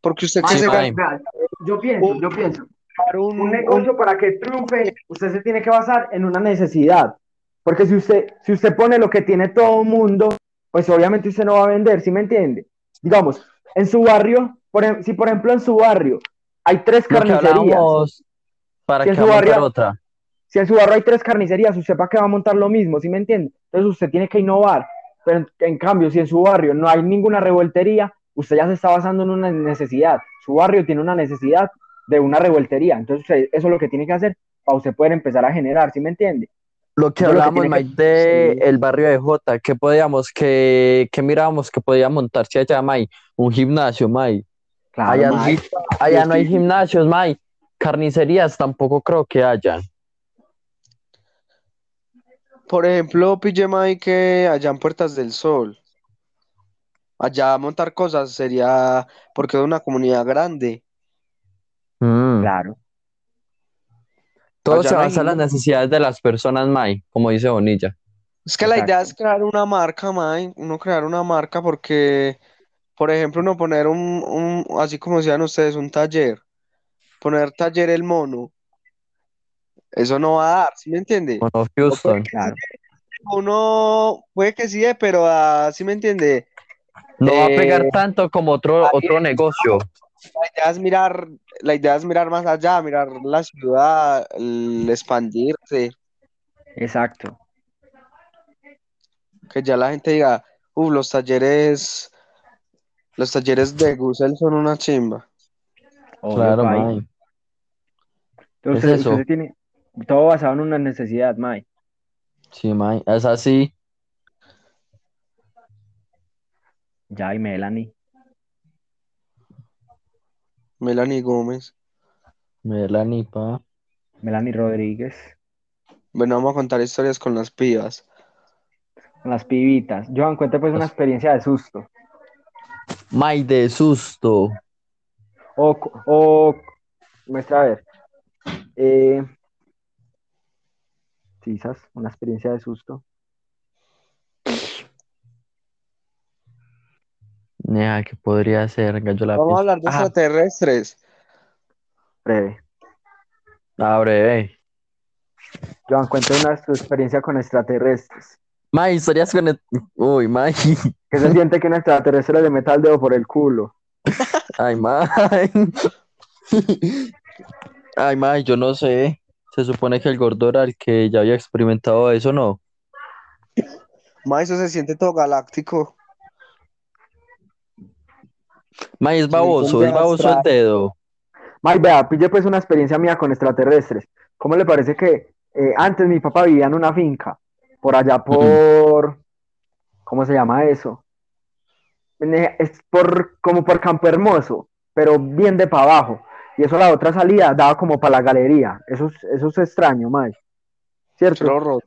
Porque usted que Sí, se gana Yo pienso, yo pienso. un, un negocio para que triunfe, usted se tiene que basar en una necesidad. Porque si usted, si usted pone lo que tiene todo el mundo, pues obviamente usted no va a vender, ¿sí me entiende? Digamos, en su barrio, por, em- si por ejemplo en su barrio hay tres carnicerías, ¿para Si su va a montar barrio- otra? si en su barrio hay tres carnicerías, usted para qué va a montar lo mismo, ¿sí me entiende? Entonces usted tiene que innovar. Pero en, en cambio, si en su barrio no hay ninguna revoltería, usted ya se está basando en una necesidad. Su barrio tiene una necesidad de una revoltería. Entonces usted- eso es lo que tiene que hacer para usted poder empezar a generar, ¿sí me entiende? Lo que que hablábamos, que- Mike, de sí. el barrio de Jota, que podíamos, que, que mirábamos que podía montarse allá, Mike, un gimnasio, Mike. Claro, Allá, mae. allá no hay gimnasios, Mike. Carnicerías tampoco creo que hayan. Por ejemplo, pille Mike que allá en Puertas del Sol, allá montar cosas sería porque es una comunidad grande. Mm. Claro. Todo Allá se basa en las necesidades de las personas, May, como dice Bonilla. Es que la idea es crear una marca, Mike, uno crear una marca porque, por ejemplo, uno poner un, un, así como decían ustedes, un taller, poner taller el mono, eso no va a dar, ¿sí me entiende? Bueno, Houston. Claro. Uno puede que sí, pero ah, ¿sí me entiende? No va a Eh, pegar tanto como otro, otro negocio. La idea es mirar, la idea es mirar más allá, mirar la ciudad, el expandirse, Exacto. que ya la gente diga, uff, los talleres, los talleres de Gusel son una chimba. Claro. May. Entonces, Es eso. usted tiene todo basado en una necesidad, May. Sí, May. Es así. Ya, y Melanie. Melanie Gómez. Melanie, pa. Melanie Rodríguez. Bueno, vamos a contar historias con las pibas. Con las pibitas. Joan, cuente pues una experiencia de susto. May de susto. O, o muestra a ver. Eh, quizás una experiencia de susto. Nea, ¿qué podría ser? Gallo Vamos a hablar de Ajá. extraterrestres. Breve. Ah, breve. Joan, cuente una su experiencia con extraterrestres. May, historias con... el- Uy, May. ¿Qué se siente que un extraterrestre le meta el dedo por el culo? Ay, May. Ay, May, yo no sé. Se supone que el gordo era el que ya había experimentado eso, ¿no? Ma, eso se siente todo galáctico. May, es baboso, es baboso el dedo. May, vea, pille pues una experiencia mía con extraterrestres. ¿Cómo le parece que eh, antes mi papá vivía en una finca? Por allá por... ¿Cómo se llama eso? Ne- Es por, como por Campo Hermoso, pero bien de para abajo. Y eso la otra salida daba como para la galería. Eso es, eso es extraño, May. ¿Cierto? Pero roto.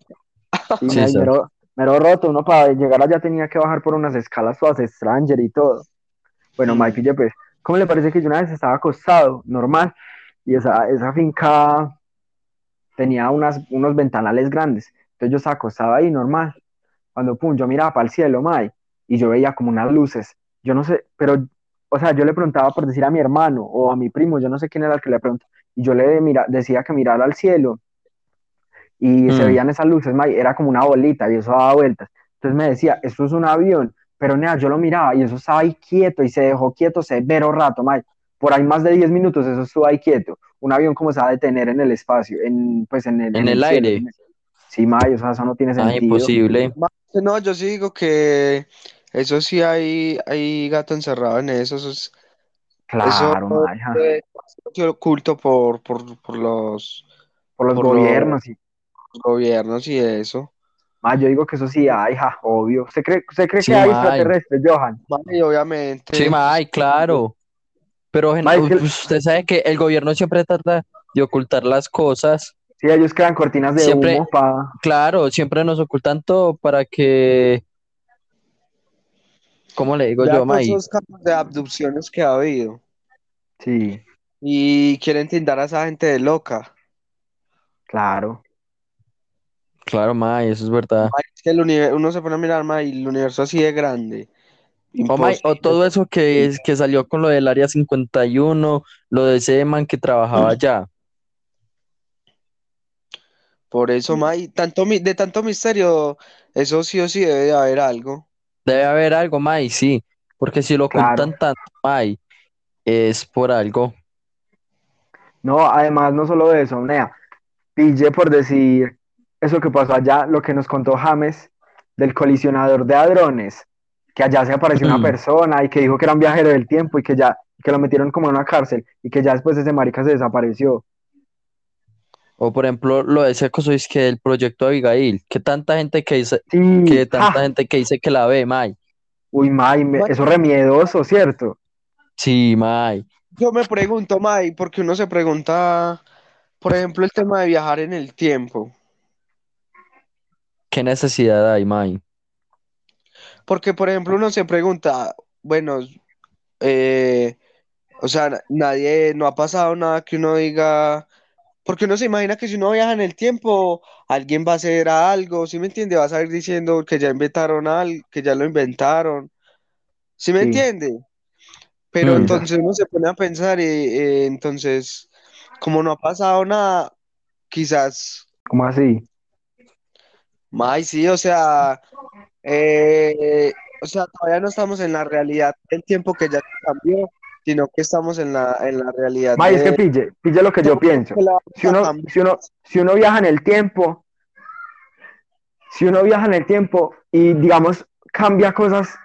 Sí, Sí, May, sí. mero, mero roto. Uno para llegar allá tenía que bajar por unas escalas todas Stranger y todo. Bueno. Mike, pille, pues, ¿cómo le parece que yo una vez estaba acostado, normal, y esa, esa finca tenía unas, unos ventanales grandes? Entonces yo estaba acostado ahí, normal. Cuando, pum, yo miraba para el cielo, Mike, y yo veía como unas luces. Yo no sé, pero, o sea, yo le preguntaba por decir a mi hermano o a mi primo, yo no sé quién era el que le preguntó, y yo le mira, decía que mirara al cielo, y se Mm. veían esas luces, Mike, era como una bolita, y eso daba vueltas. Entonces me decía, esto es un avión, pero nea, yo lo miraba y eso estaba ahí quieto y se dejó quieto severo rato, Mike. Por ahí más de 10 minutos eso estuvo ahí quieto. Un avión como se va a detener en el espacio, en, pues en el, En el cielo. aire. Sí, Mike, o sea, eso no tiene Ah, sentido. imposible. Ma, No, yo sí digo que eso sí hay, hay gato encerrado en eso. Eso es Claro, Eso- eh, oculto por, por, por los por los por gobiernos. Y, gobiernos y eso. Yo digo que eso sí hay, ja, obvio. ¿Usted cree, usted cree Sí, que hay extraterrestres, Johan? Ma, y obviamente. Sí, May, claro. Pero que- usted sabe que el gobierno siempre trata de ocultar las cosas. Sí, ellos crean cortinas de Siempre- humo para... Claro, siempre nos ocultan todo para que... ¿Cómo le digo yo, May? esos casos de abducciones que ha habido. Sí, Y quieren tildar a esa gente de loca. claro. Claro, May, eso es verdad. Es que el universo, uno se pone a mirar, ma, y el universo así de grande. O, May, o todo eso que, es- que salió con lo del Área 51, lo de ese man que trabajaba allá. Por eso, ma, y tanto, de tanto misterio, eso sí o sí debe de haber algo. Debe haber algo, May, sí. Porque si lo Claro. ocultan tanto, May, es por algo. No, además, no solo eso, Nea, pille por decir eso que pasó allá, lo que nos contó James del colisionador de hadrones, que allá se apareció una Mm. persona y que dijo que era un viajero del tiempo y que ya, que lo metieron como en una cárcel y que ya después ese marica se desapareció. O por ejemplo, lo de ese coso es que el proyecto Abigail, que tanta gente que dice, Sí, que tanta ja, gente que dice que la ve, May. uy, May, me- May. eso remiedoso, ¿cierto? Sí, May. yo me pregunto, May, porque uno se pregunta, por ejemplo, el tema de viajar en el tiempo. ¿Qué necesidad hay, May? Porque, por ejemplo, uno se pregunta, bueno, eh, o sea, nadie, no ha pasado nada que uno diga, porque uno se imagina que si uno viaja en el tiempo, alguien va a hacer algo, ¿sí me entiende? Va a salir diciendo que ya inventaron algo, que ya lo inventaron, ¿sí me Sí. entiende? Pero Mm. entonces uno se pone a pensar y eh, entonces, como no ha pasado nada, quizás, ¿Cómo así? ay, sí, o sea, eh, o sea, todavía no estamos en la realidad del tiempo que ya cambió, sino que estamos en la, en la realidad May, es que de pille, pille lo que yo pienso. Si uno, si uno, si uno viaja en el tiempo, si uno viaja en el tiempo y digamos cambia cosas,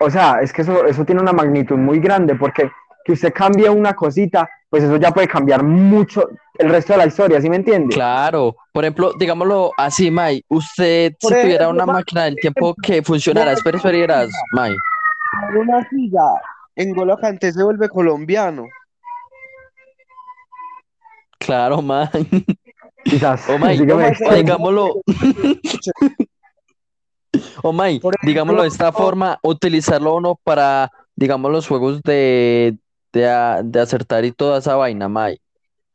o sea, es que eso, eso tiene una magnitud muy grande porque que usted cambie una cosita, pues eso ya puede cambiar mucho el resto de la historia, ¿sí me entiende? Claro, por ejemplo, digámoslo así, May, usted Por si tuviera ejemplo, una May, máquina del tiempo que funcionara, espera, espera, May. una silla, N'Golo Kanté se vuelve colombiano. Claro, May. Quizás, O May, sígueme May, o diciendo. digámoslo, o May, Por digámoslo de esta forma, utilizarlo uno para, digamos, los juegos de, de, a- de acertar y toda esa vaina, May. Sí,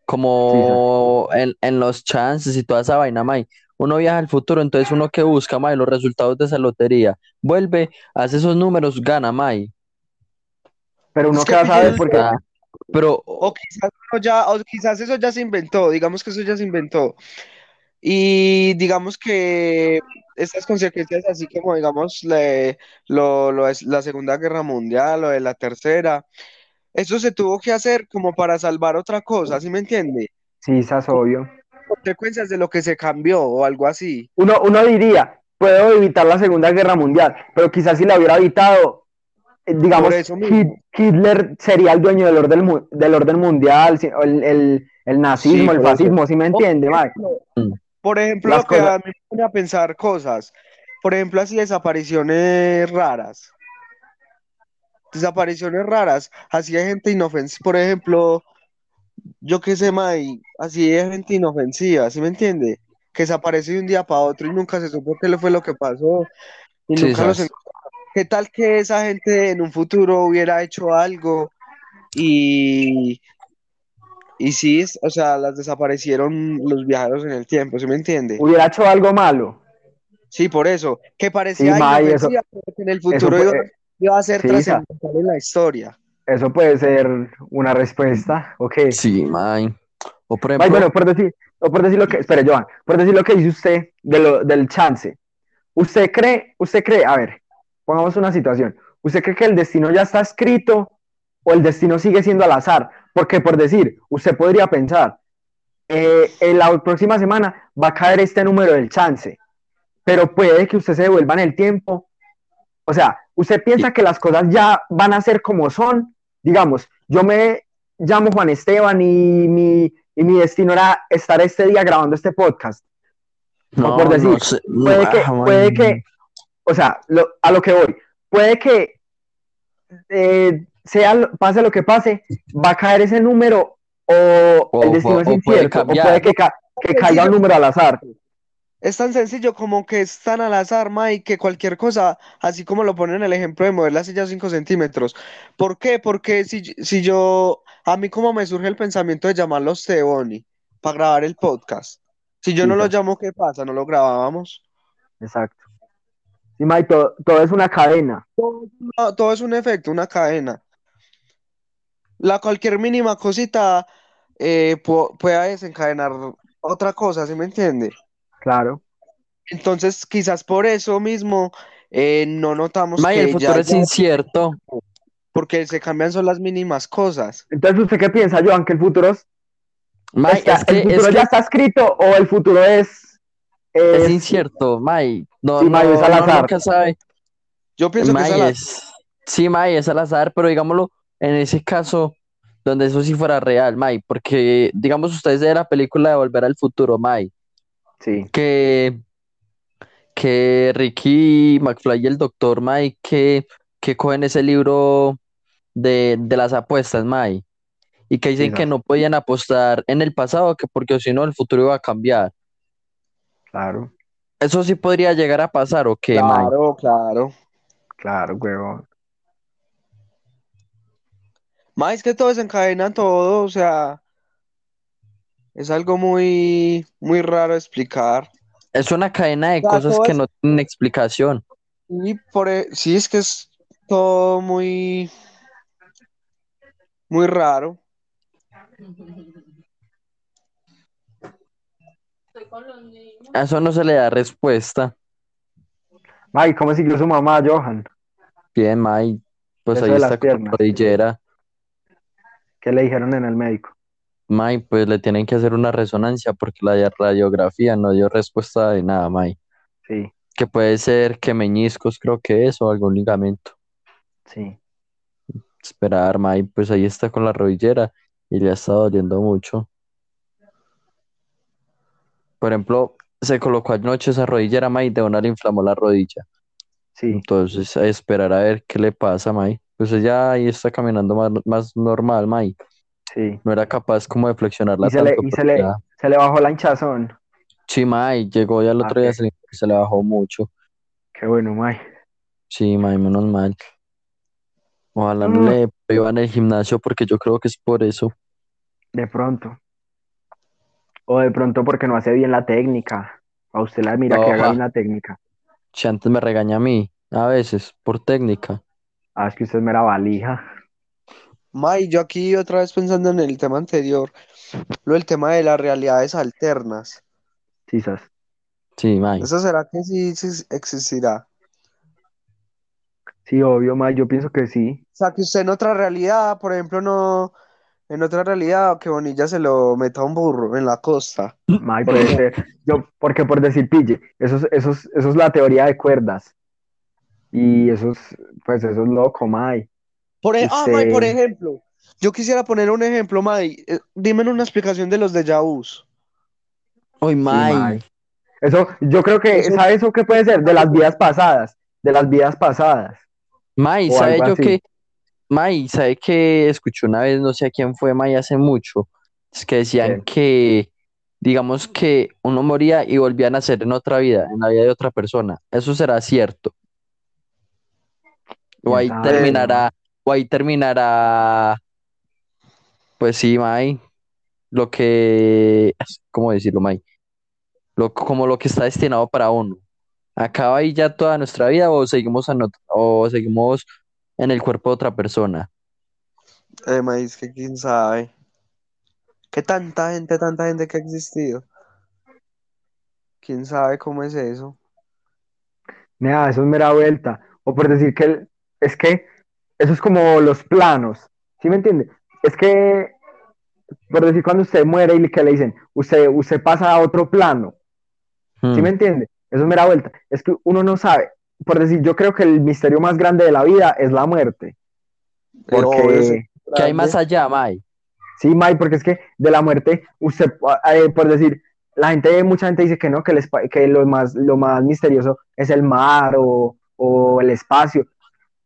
Como en, en los chances y toda esa vaina, May. Uno viaja al futuro, entonces uno que busca, May, los resultados de esa lotería. Vuelve, hace esos números, gana, May. Pero uno es que que va a saber pille- porque Ah, pero, o quizás uno ya, o quizás eso ya se inventó, digamos que eso ya se inventó. Y digamos que estas consecuencias, así como digamos le- lo, lo es la Segunda Guerra Mundial o de la Tercera, eso se tuvo que hacer como para salvar otra cosa, ¿sí me entiende? sí, esas obvio. consecuencias de lo que se cambió o algo así. Uno, uno diría, puedo evitar la Segunda Guerra Mundial, pero quizás si la hubiera evitado, digamos, Hit- mismo. Hitler sería el dueño del orden, mu- del orden mundial, si- el, el- el Sí, nazismo, el por fascismo, ¿sí me Por entiende, Mike? ejemplo, mm, por ejemplo, lo que cosas, a mí me pone a pensar cosas. Por ejemplo, así desapariciones raras. Desapariciones raras. Así hay gente inofensiva. Por ejemplo, yo qué sé, May, así hay gente inofensiva, ¿sí me entiende? Que desaparece de un día para otro y nunca se supo qué fue lo que pasó y sí, nunca los sas. encontraron. ¿Qué tal que esa gente en un futuro hubiera hecho algo y, y sí, es- o sea, las desaparecieron los viajeros en el tiempo, ¿sí me entiende? hubiera hecho algo malo. Sí, por eso, que Sí, parecía Mike, eso, que en el futuro iba, puede, iba a ser sí, trascendental en la historia. eso puede ser una respuesta, ok. Sí, May. O por ejemplo, bueno, por decir, o por decir lo que, espere, Joan, por decir lo que dice usted de lo, del chance. ¿Usted cree, usted cree, a ver, pongamos una situación, ¿usted cree que el destino ya está escrito o el destino sigue siendo al azar? Porque por decir, usted podría pensar, eh, en la próxima semana va a caer este número del chance, pero puede que usted se devuelva en el tiempo. O sea, usted piensa que las cosas ya van a ser como son. Digamos, yo me llamo Juan Esteban y mi, y mi destino era estar este día grabando este podcast. O por no, decir, no sé, puede que, ah, puede May. que, o sea, lo- a lo que voy, puede que eh, sea, lo- pase lo que pase, va a caer ese número o el O, destino pu- es o puede incierto, o puede que, ca- que caiga un número al azar. es tan sencillo como que es tan al azar, Mike, que cualquier cosa, así como lo ponen en el ejemplo de mover la silla 5 centímetros. ¿Por qué? Porque si, si yo, a mí como me surge el pensamiento de llamarlo Bonnie, para grabar el podcast. Si yo no lo llamo, ¿qué pasa? ¿No lo grabábamos? exacto. Sí, Mike, todo, todo es una cadena. Todo, es un efecto, una cadena. La cualquier mínima cosita eh, pu- pueda desencadenar otra cosa, ¿sí me entiende? Claro. Entonces, quizás por eso mismo eh, no notamos May, el que futuro ya, es ya, incierto. porque se cambian son las mínimas cosas. Entonces, ¿usted qué piensa, Joan? ¿Que el futuro, es- May, está, es que, el futuro es ya que está escrito o el futuro es, es es, incierto, May. No, sí, Mike, es al azar? nunca sabe. Yo pienso que es May al sí, May es al azar, pero digámoslo, en ese caso, donde eso sí fuera real, May, porque, digamos, ustedes de la película de Volver al Futuro, May, Sí, que, que Ricky McFly y el doctor Mike que, que cogen ese libro de, de las apuestas, May. Y que dicen Sí, que no podían apostar en el pasado, que porque si no el futuro iba a cambiar. Claro, ¿Eso sí podría llegar a pasar o qué? Claro, claro. claro, huevón. Más es que todo desencadena todo, o sea, es algo muy, muy raro explicar. Es una cadena de O sea, cosas que es- no tienen explicación. Y por, e- sí, es que es todo muy, muy raro. A eso no se le da respuesta. May, ¿cómo siguió su mamá, Johan? Bien, May, pues Eso ahí está con la rodillera. ¿Qué le dijeron en el médico? May, pues le tienen que hacer una resonancia porque la radiografía no dio respuesta de nada, May. Sí, Que puede ser que meñiscos, creo que es, o algún ligamento. sí. Esperar, May, pues ahí está con la rodillera y le está doliendo mucho. Por ejemplo, se colocó anoche esa rodillera, May, y de una le inflamó la rodilla. Sí, Entonces, a esperar a ver qué le pasa, May. Pues ella ahí está caminando más, más normal, May. sí. No era capaz como de flexionarla Y se le, y se le, ya- se le bajó la hinchazón. Sí, May, llegó ya el otro Ah, día, ok. se le, se le bajó mucho. Qué bueno, May. Sí, May, menos mal. Ojalá no Mm. le prohíban el gimnasio porque yo creo que es por eso. De pronto. O de pronto porque no hace bien la técnica. A usted la mira que haga bien la técnica. Si antes me regaña a mí, a veces, por técnica. Ah, es que usted es mera valija. May, yo aquí otra vez pensando en el tema anterior, lo del tema de las realidades alternas. Quizás. Sí, May. ¿Eso será que sí, sí existirá? Sí, obvio, May. Yo pienso que sí. O sea, que usted en otra realidad, por ejemplo, no, en otra realidad, que Bonilla se lo meta a un burro en la costa. May puede ser. Yo, porque por decir pille, eso es, eso es, eso es la teoría de cuerdas. Y eso es, pues eso es loco, May. Por, e- ah, May, por ejemplo, yo quisiera poner un ejemplo, May. eh, dime una explicación de los déjà vus. Uy, May. May. Eso, yo creo que, Eso- ¿sabe eso qué puede ser? De las vidas pasadas. De las vidas pasadas. May, O ¿sabe algo yo así. May, ¿sabe que escuché una vez, no sé a quién fue, May, hace mucho? Es que decían que, digamos que uno moría y volvía a nacer en otra vida, en la vida de otra persona. ¿Eso será cierto? O ¿Quién ahí terminará, o ahí terminará, pues sí, May, lo que, ¿cómo decirlo, May? Lo, como lo que está destinado para uno. ¿Acaba ahí ya toda nuestra vida o seguimos, ot- o seguimos en el cuerpo de otra persona? Eh, es que quién sabe. ¿Qué tanta gente, tanta gente que ha existido? ¿Quién sabe cómo es eso? Mira, eso es mera vuelta. O por decir que el- es que eso es como los planos. ¿Sí me entiende? Es que, por decir, cuando usted muere y que le dicen, usted, usted pasa a otro plano. ¿Sí Hmm. me entiende? Eso es mera vuelta. Es que uno no sabe. Por decir, yo creo que el misterio más grande de la vida es la muerte. Porque, ¿Qué hay más allá, May? sí, May, porque es que de la muerte, usted, eh, por decir, la gente, mucha gente dice que no, que, el espa- que lo más, lo más misterioso es el mar o, o el espacio,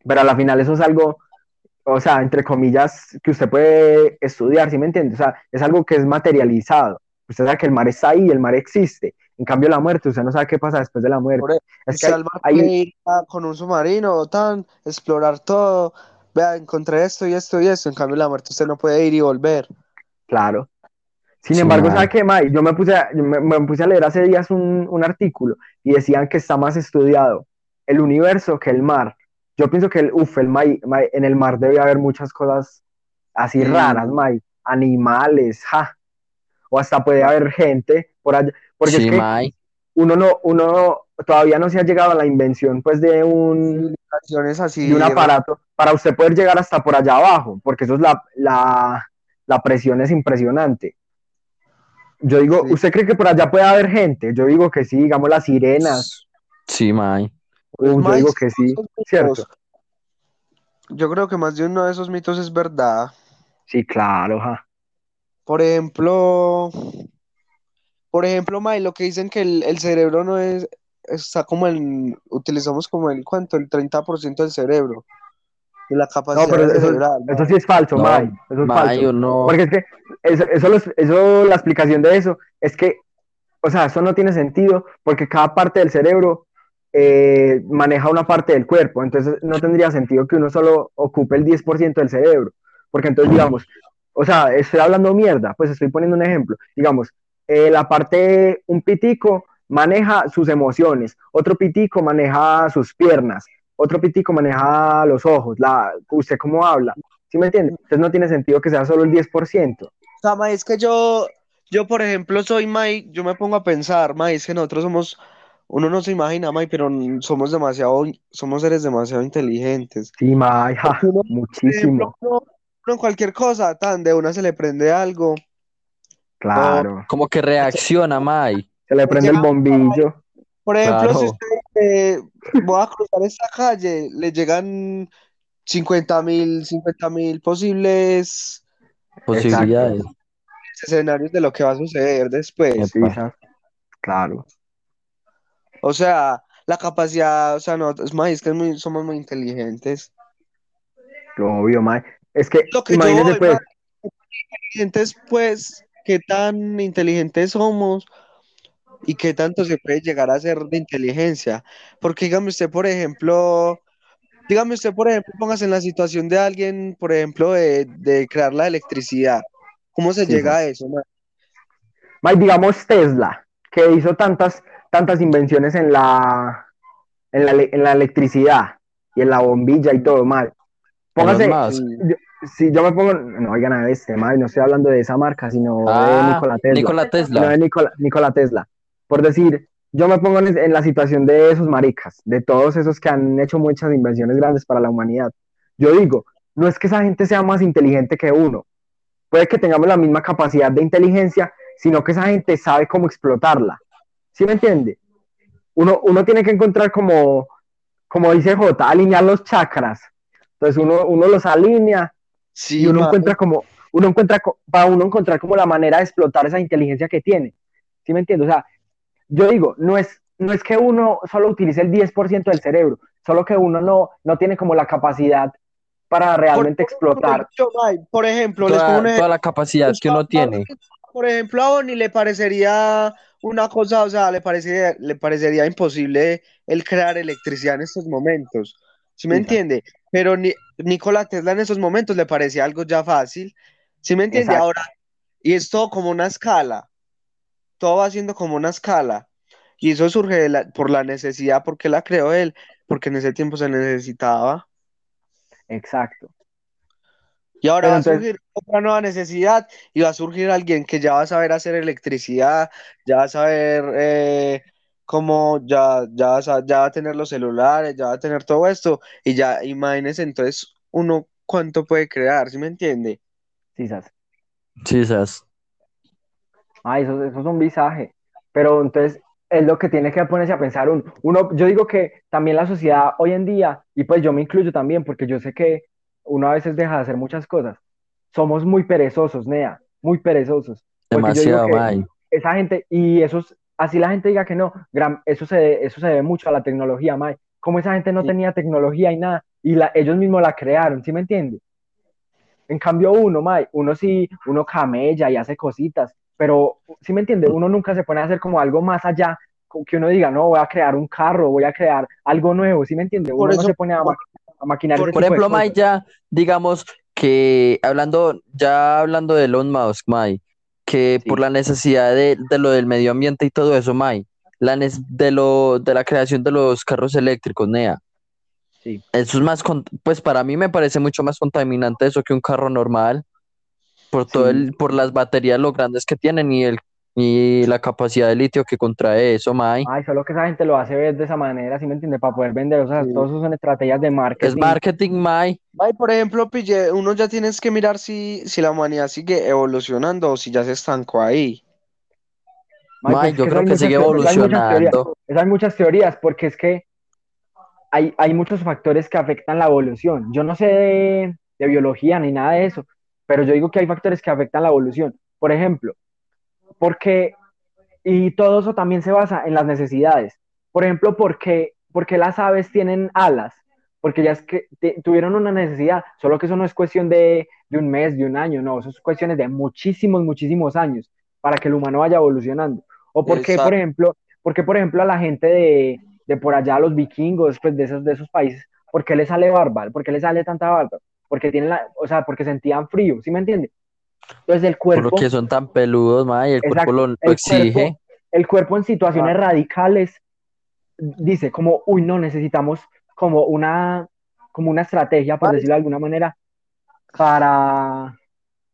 pero a la final eso es algo, o sea, entre comillas, que usted puede estudiar, ¿sí me entiende? O sea, es algo que es materializado. Usted sabe que el mar está ahí, el mar existe. En cambio, la muerte, usted no sabe qué pasa después de la muerte. Es que hay- hay- puede ir a- con un submarino, tan, explorar todo. Vea, encontré esto y esto y esto. En cambio, la muerte usted no puede ir y volver. Claro. Sin Sí, embargo. ¿sabe qué, May? Yo me puse a, yo me, me puse a leer hace días un, un artículo y decían que está más estudiado el universo que el mar. Yo pienso que el, uf, el May, May, en el mar debe haber muchas cosas así Mm. raras, May. Animales, ja. O hasta puede haber gente por allá. Porque Sí, es que uno no, uno todavía no se ha llegado a la invención pues de un, así. de un aparato para usted poder llegar hasta por allá abajo, porque eso es la, la, la presión es impresionante. Yo digo, Sí. ¿usted cree que por allá puede haber gente? Yo digo que sí, digamos las sirenas. Sí, May. Pues, Uh, yo May, digo que sí, ¿cierto? Yo creo que más de uno de esos mitos es verdad. Sí, claro, ja. Por ejemplo, por ejemplo, May, lo que dicen que el, el cerebro no es, está como en, utilizamos como el cuánto, el 30% del cerebro. de la No, capacidad pero eso, cerebral. eso sí es falso, No, May. Eso es May, falso. no. Porque es que eso, eso, los- eso, la explicación de eso es que, o sea, eso no tiene sentido porque cada parte del cerebro eh, maneja una parte del cuerpo. Entonces no tendría sentido que uno solo ocupe el 10% del cerebro. Porque entonces, digamos, o sea, estoy hablando mierda, pues estoy poniendo un ejemplo. Digamos, eh, la parte, un pitico maneja sus emociones, otro pitico maneja sus piernas, otro pitico maneja los ojos, la, usted cómo habla. ¿Sí me entiende? Entonces no tiene sentido que sea solo el 10%. O sea, ma, es que yo, yo, por ejemplo, soy Mike, yo me pongo a pensar, ma, es que nosotros somos, uno no se imagina, Mike, pero somos demasiado, somos seres demasiado inteligentes. Sí, May, ja, uno, por ejemplo, muchísimo. uno, uno en cualquier cosa, tan de una se le prende algo, Claro. Como que reacciona, May. Se le prende el bombillo. Por ejemplo, si usted dice, voy a cruzar esta calle, le llegan 50 mil, 50 mil posibles Posibilidades. escenarios de lo que va a suceder después. Sí, Claro. O sea, la capacidad, o sea, no, es más, es que es muy- somos muy inteligentes. Obvio, May. Es que, Lo que yo imagínese voy, pues, inteligentes, pues, qué tan inteligentes somos y qué tanto se puede llegar a ser de inteligencia. Porque dígame usted, por ejemplo, dígame usted, por ejemplo, póngase en la situación de alguien, por ejemplo, de, de crear la electricidad. ¿Cómo se Sí, llega a eso, ma? May, digamos Tesla, que hizo tantas, tantas invenciones en la, en la, en la electricidad y en la bombilla y todo, May. Póngase, Si yo me pongo, no oigan a este, no estoy hablando de esa marca, sino de Ah, Nikola Tesla. Nikola No, Tesla. de Nikola, Nikola Tesla. Por decir, yo me pongo en, en la situación de esos maricas, de todos esos que han hecho muchas invenciones grandes para la humanidad. Yo digo, no es que esa gente sea más inteligente que uno, puede que tengamos la misma capacidad de inteligencia, sino que esa gente sabe cómo explotarla. ¿Sí me entiende? Uno, uno tiene que encontrar como, como dice J, alinear los chakras. Entonces uno, uno los alinea Sí, y uno ma, encuentra como, uno encuentra, para uno encontrar como la manera de explotar esa inteligencia que tiene. ¿Sí me entiendes? O sea, yo digo, no es, no es que uno solo utilice el 10% del cerebro, solo que uno no, no tiene como la capacidad para por, realmente por explotar. por ejemplo, les pongo un Toda, ejemplo. toda la capacidad que uno tiene. Por ejemplo, a Bonnie le parecería una cosa, o sea, le parecería, le parecería imposible el crear electricidad en estos momentos. ¿Sí me entiende? Pero ni, Nikola Tesla en esos momentos le parecía algo ya fácil. ¿Sí me entiende? Exacto. Ahora, y es todo como una escala. Todo va siendo como una escala. Y eso surge de la- por la necesidad, porque la creó él, porque en ese tiempo se necesitaba. Exacto. Y ahora Pero va a surgir otra nueva necesidad y va a surgir alguien que ya va a saber hacer electricidad, ya va a saber eh, cómo, ya, ya, va a sa- ya va a tener los celulares, ya va a tener todo esto y ya, imagínense entonces uno cuánto puede crear, ¿sí me entiende? Sí, sas. Ah, eso, eso es un visaje. Pero entonces es lo que tiene que ponerse a pensar uno. Uno, yo digo que también la sociedad hoy en día, y pues yo me incluyo también, porque yo sé que uno a veces deja de hacer muchas cosas. Somos muy perezosos, Nea, muy perezosos. Demasiado, May. esa gente, y eso es- así la gente diga que no, gran- eso se, eso se debe mucho a la tecnología, May. Como esa gente no Sí. tenía tecnología y nada, y la, ellos mismos la crearon, ¿sí me entiende? En cambio uno, May, uno sí, uno camella y hace cositas, pero, ¿sí me entiende? Uno nunca se pone a hacer como algo más allá, como que uno diga, no, voy a crear un carro, voy a crear algo nuevo, ¿sí me entiende? Uno no se pone a, ma- a maquinar por- ejemplo, May, ya, digamos que hablando, ya hablando de Elon Musk, May, que Sí. por la necesidad de, de lo del medio ambiente y todo eso, May, la de lo, de la creación de los carros eléctricos, Nea. Sí. Eso es más, con- pues para mí me parece mucho más contaminante eso que un carro normal, por todo Sí. el, por las baterías lo grandes que tienen y el, y la capacidad de litio que contrae eso, May. Ay, solo que esa gente lo hace ver de esa manera, ¿sí me entiende? Para poder vender, o sea, Sí. todos esos son estrategias de Es marketing. marketing, May. Ay, por ejemplo, pille, uno ya tienes que mirar si, si la humanidad sigue evolucionando o si ya se estancó ahí. May, May, pues es yo creo que sigue teo- eso hay muchas teorías. evolucionando. Eso hay muchas teorías, porque es que hay, hay muchos factores que afectan la evolución. Yo no sé de, de biología ni nada de eso, pero yo digo que hay factores que afectan la evolución. Por ejemplo, porque, y todo eso también se basa en las necesidades. Por ejemplo, porque, porque las aves tienen alas, porque ya es que te- tuvieron una necesidad, solo que eso no es cuestión de, de un mes, de un año, no, eso es cuestiones de muchísimos, muchísimos años para que el humano vaya evolucionando. O porque, Exacto. por ejemplo, porque, por ejemplo, a la gente de, de por allá, los vikingos, pues de esos, de esos países, ¿por qué les sale barba? ¿Por qué les sale tanta barba? Porque tienen la, o sea, porque sentían frío, ¿sí me entiendes? Entonces el cuerpo, que son tan peludos, mae, y el Exacto, cuerpo lo, lo el exige. cuerpo, el cuerpo en situaciones radicales dice como, uy, no, necesitamos como una, como una estrategia, por decirlo de alguna manera, para,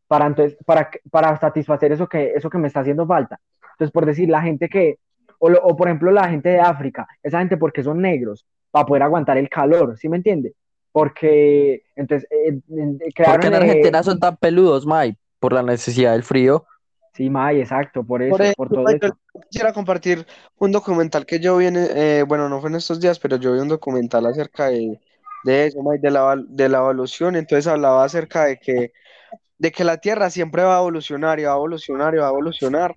para, entonces, para, para satisfacer eso que, eso que me está haciendo falta. Entonces, por decir, la gente que, o, lo- o por ejemplo la gente de África, esa gente porque son negros, para poder aguantar el calor, ¿sí me entiende? Porque, entonces, eh, eh, Porque en crearon, eh, Argentina son tan peludos, mae, por la necesidad del frío. Sí, May, exacto, por eso, Por todo May, eso. yo quisiera compartir un documental que yo vi, en, eh, bueno, no fue en estos días, pero yo vi un documental acerca de, de eso, May, de la, val- de la evolución. Entonces hablaba acerca de que, de que la Tierra siempre va a evolucionar y va a evolucionar y va a evolucionar.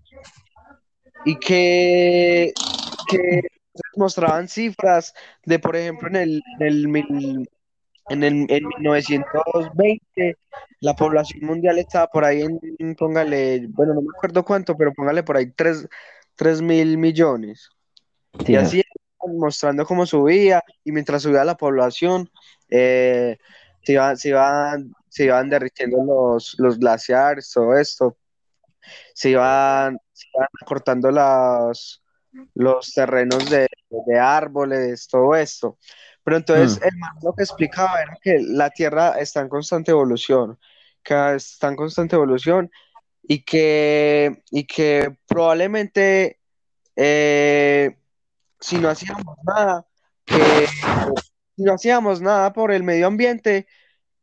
Y que, que mostraban cifras de, por ejemplo, en el, en el, mil- en el, en 1920 la población mundial estaba por ahí en, póngale, bueno, no me acuerdo cuánto, pero póngale por ahí 3, mil millones. Sí, Y así mostrando cómo subía, y mientras subía la población, eh, se iban, se iban, se iban derritiendo los, los glaciares, todo esto, se iban, se iban cortando las, los terrenos de, de árboles, todo esto. Pero entonces Mm. el man lo que explicaba era que la Tierra está en constante evolución, que está en constante evolución y que, y que probablemente eh, si no hacíamos nada, que si no hacíamos nada por el medio ambiente,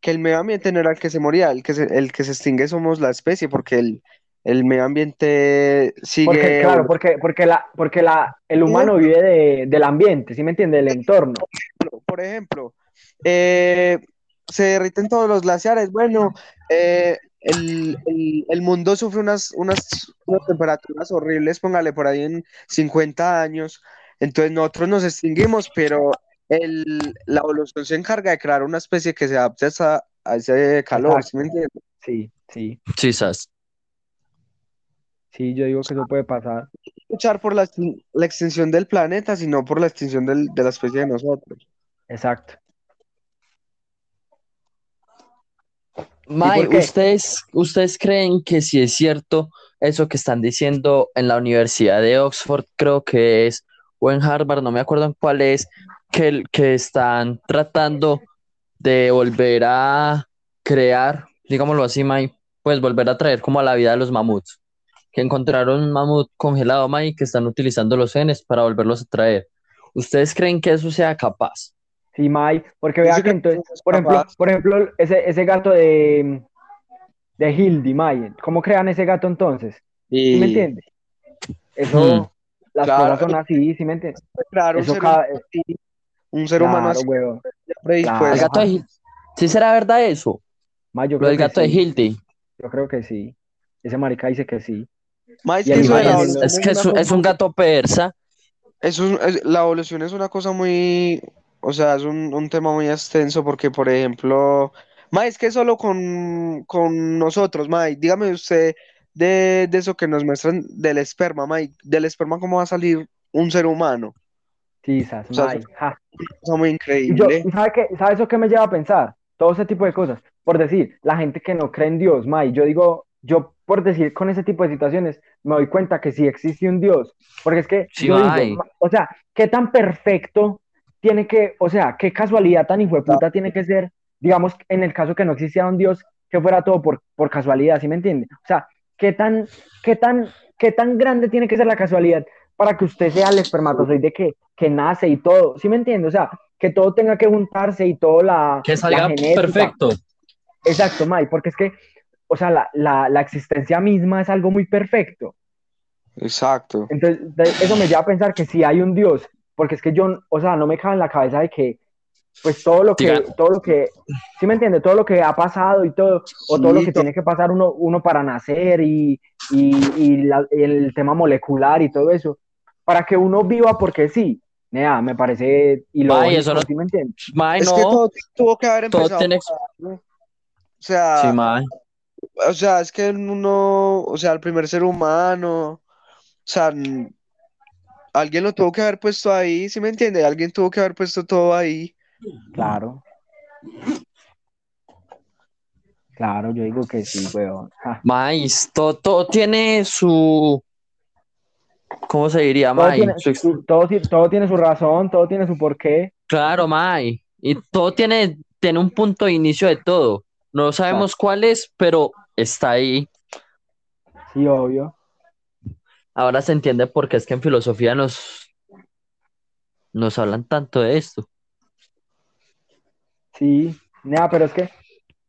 que el medio ambiente no era el que se moría, el que se, el que se extingue somos la especie, porque el, el medio ambiente Porque, sigue claro, porque, porque, la, porque la, el humano vive de, del ambiente, ¿sí me entiende? Del entorno. por ejemplo, eh, se derriten todos los glaciares. Bueno, eh, el, el- el mundo sufre unas, unas, unas temperaturas horribles, póngale por ahí en 50 años. Entonces nosotros nos extinguimos, pero el, la evolución se encarga de crear una especie que se adapte a, esa- a ese calor, ¿sí me entiendes? Sí, sí, Quizás. Sí, yo digo que eso puede pasar. Luchar por la, extin- la extinción del planeta, sino por la extinción del- de la especie de nosotros. Exacto. Qué? ¿ustedes, ¿ustedes creen que si es cierto eso que están diciendo en la Universidad de Oxford, creo que es, o en Harvard, no me acuerdo en cuál es, que, el- que están tratando de volver a crear, digámoslo así, Mae, pues volver a traer como a la vida de los mamuts, que encontraron un mamut congelado, Mae, y que están utilizando los genes para volverlos a traer. ¿Ustedes creen que eso sea capaz? Sí, May, porque vea que entonces, por ejemplo, por ejemplo, ese, ese gato de, de Hildy, May, ¿cómo crean ese gato entonces? ¿Sí me Y entiende? Eso, las Claro. cosas son así, ¿sí me entiende? crear un Eso ser cada- humano así, un ser humano Claro, así predispuesto. El Claro. gato de. ¿Sí será verdad eso? May, yo Lo creo del que gato de Hildy. yo creo que sí. Ese marica dice que sí. Es Y que eso Es, es que es un, es un gato persa. es- es- la evolución es una cosa muy, o sea, es un, un tema muy extenso porque, por ejemplo, ma, es que solo con, con nosotros, ma, dígame usted de, de eso que nos muestran del esperma, ma, del esperma cómo va a salir un ser humano, Sí, sas, O sea, May, ja. cosa muy yo, increíble. ¿y sabe qué, sabe eso que me lleva a pensar? Todo ese tipo de cosas. Por decir, la gente que no cree en Dios, May, yo digo, yo por decir con ese tipo de situaciones, me doy cuenta que sí existe un Dios. Porque es que Sí, yo digo, o sea, qué tan perfecto tiene que, o sea, qué casualidad tan hijueputa tiene que ser, digamos, en el caso que no existiera un Dios, que fuera todo por, por casualidad, ¿sí me entiende? O sea, qué tan, qué tan, qué tan grande tiene que ser la casualidad para que usted sea el espermatozoide que, que nace y todo, ¿sí me entiende? O sea, que todo tenga que juntarse y todo la, Que la salga genética. perfecto. Exacto, May, porque es que, o sea, la, la, la existencia misma es algo muy perfecto. Exacto. Entonces, eso me lleva a pensar que sí hay un Dios, porque es que yo, o sea, no me cabe en la cabeza de que, pues todo lo que, Diga. todo lo que, ¿sí me entiende? Todo lo que ha pasado y todo, o todo lo Sí, que to- tiene que pasar uno, uno para nacer y, y, y la- el tema molecular y todo eso, para que uno viva porque sí, Nea, me parece Mae, ilógico, eso no- ¿sí me entiendes? Mae, Es que no. todo tuvo que haber Todo empezado tiene- por algo. O sea, Sí. O sea, es que uno, o sea, el primer ser humano, o sea, alguien lo tuvo que haber puesto ahí, ¿sí me entiende? Alguien tuvo que haber puesto todo ahí. Claro. Claro, yo digo que sí, weón. Mae, todo, todo tiene su. ¿Cómo se diría, Todo tiene, Su todo, todo tiene su razón, todo tiene su porqué. Claro, mae. Y todo tiene, tiene un punto de inicio de todo. No sabemos cuál es, pero está ahí. Sí, obvio. Ahora se entiende por qué es que en filosofía nos, nos hablan tanto de esto. Sí, nada, pero es que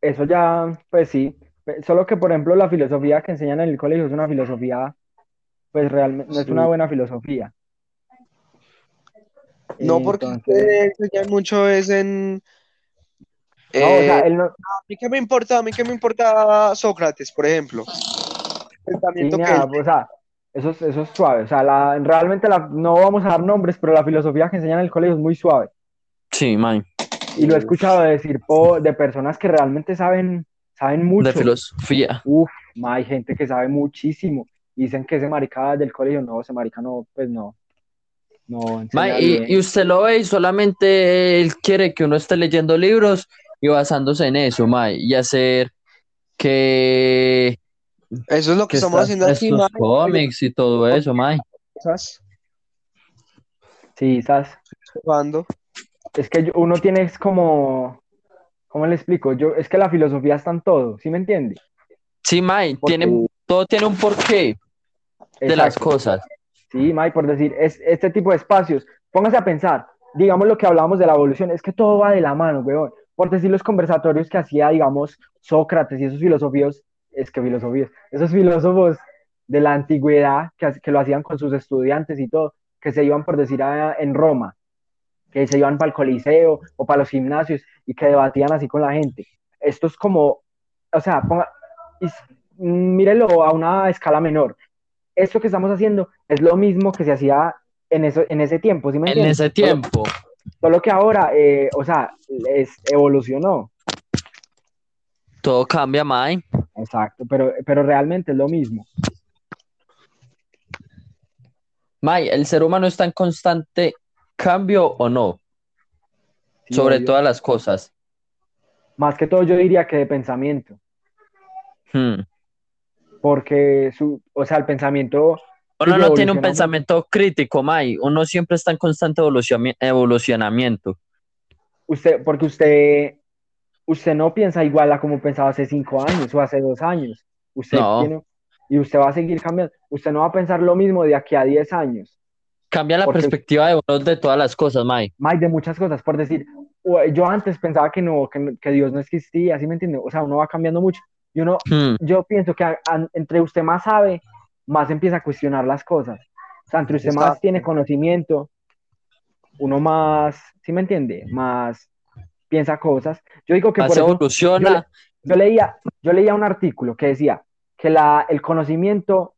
eso ya, pues sí. Solo que, por ejemplo, la filosofía que enseñan en el colegio es una filosofía, pues realmente no es Sí. una buena filosofía. No, porque Entonces, enseñan mucho es en... no, o sea, eh, él no, a mí qué me importa, a mí qué me importa Sócrates, por ejemplo. sí, Pensamiento que nada, él- o sea, eso es, eso es suave. O sea, la, realmente la, no vamos a dar nombres, pero la filosofía que enseñan en el colegio es muy suave. Sí, mae. Y lo he escuchado decir po- de personas que realmente saben, saben mucho. De filosofía. Uf, ma, hay gente que sabe muchísimo. Dicen que ese marica del colegio, no, ese marica no, pues no. No, bien. y, y usted lo ve y solamente él quiere que uno esté leyendo libros y basándose en eso, mae, y hacer que, Eso es lo que que estamos haciendo aquí, estos mae, cómics y todo eso, mae. cosas, Sí, ¿sabes? jugando. Es que yo- uno tiene es como, ¿cómo le explico? Yo, es que la filosofía está en todo, ¿sí me entiende? Sí, mae, Porque- tiene, todo tiene un porqué de las cosas. Sí, May, por decir, es, este tipo de espacios, póngase a pensar, digamos lo que hablábamos de la evolución, es que todo va de la mano, weón. Por decir los conversatorios que hacía, digamos, Sócrates y esos filosofíos, es que filosofías, esos filósofos de la antigüedad que, que lo hacían con sus estudiantes y todo, que se iban, por decir, a- en Roma, que se iban para el Coliseo o para los gimnasios y que debatían así con la gente. Esto es como, o sea, ponga, is- mírelo a una escala menor. Esto que estamos haciendo es lo mismo que se hacía en, eso, en ese tiempo, ¿sí me En ese tiempo. Solo que ahora, eh, o sea, es, evolucionó. Todo cambia, mae. Exacto, pero, pero realmente es lo mismo. Mae, ¿el ser humano está en constante cambio o no? Sí, Sobre todas las cosas. Más que todo yo diría que de pensamiento, Hmm. porque su, o sea, el pensamiento, Uno no tiene un pensamiento crítico, May. Uno siempre está en constante evolucionamiento. usted, porque usted, usted no piensa igual a como pensaba hace cinco años o hace dos años. Usted No. tiene, y usted va a seguir cambiando. Usted no va a pensar lo mismo de aquí a 10 años. Cambia la Porque- perspectiva de de todas las cosas, May. Más de muchas cosas, por decir, yo antes pensaba que no, que, que Dios no existía, ¿sí me entiende? O sea, uno va cambiando mucho. Y uno, Hmm. yo pienso que a- a- entre usted más sabe, más empieza a cuestionar las cosas. O sea, entre usted más tiene conocimiento, uno más, ¿sí me entiende? Más piensa cosas. Yo digo que Más por eso evoluciona. yo leía, yo leía un artículo que decía que la, el conocimiento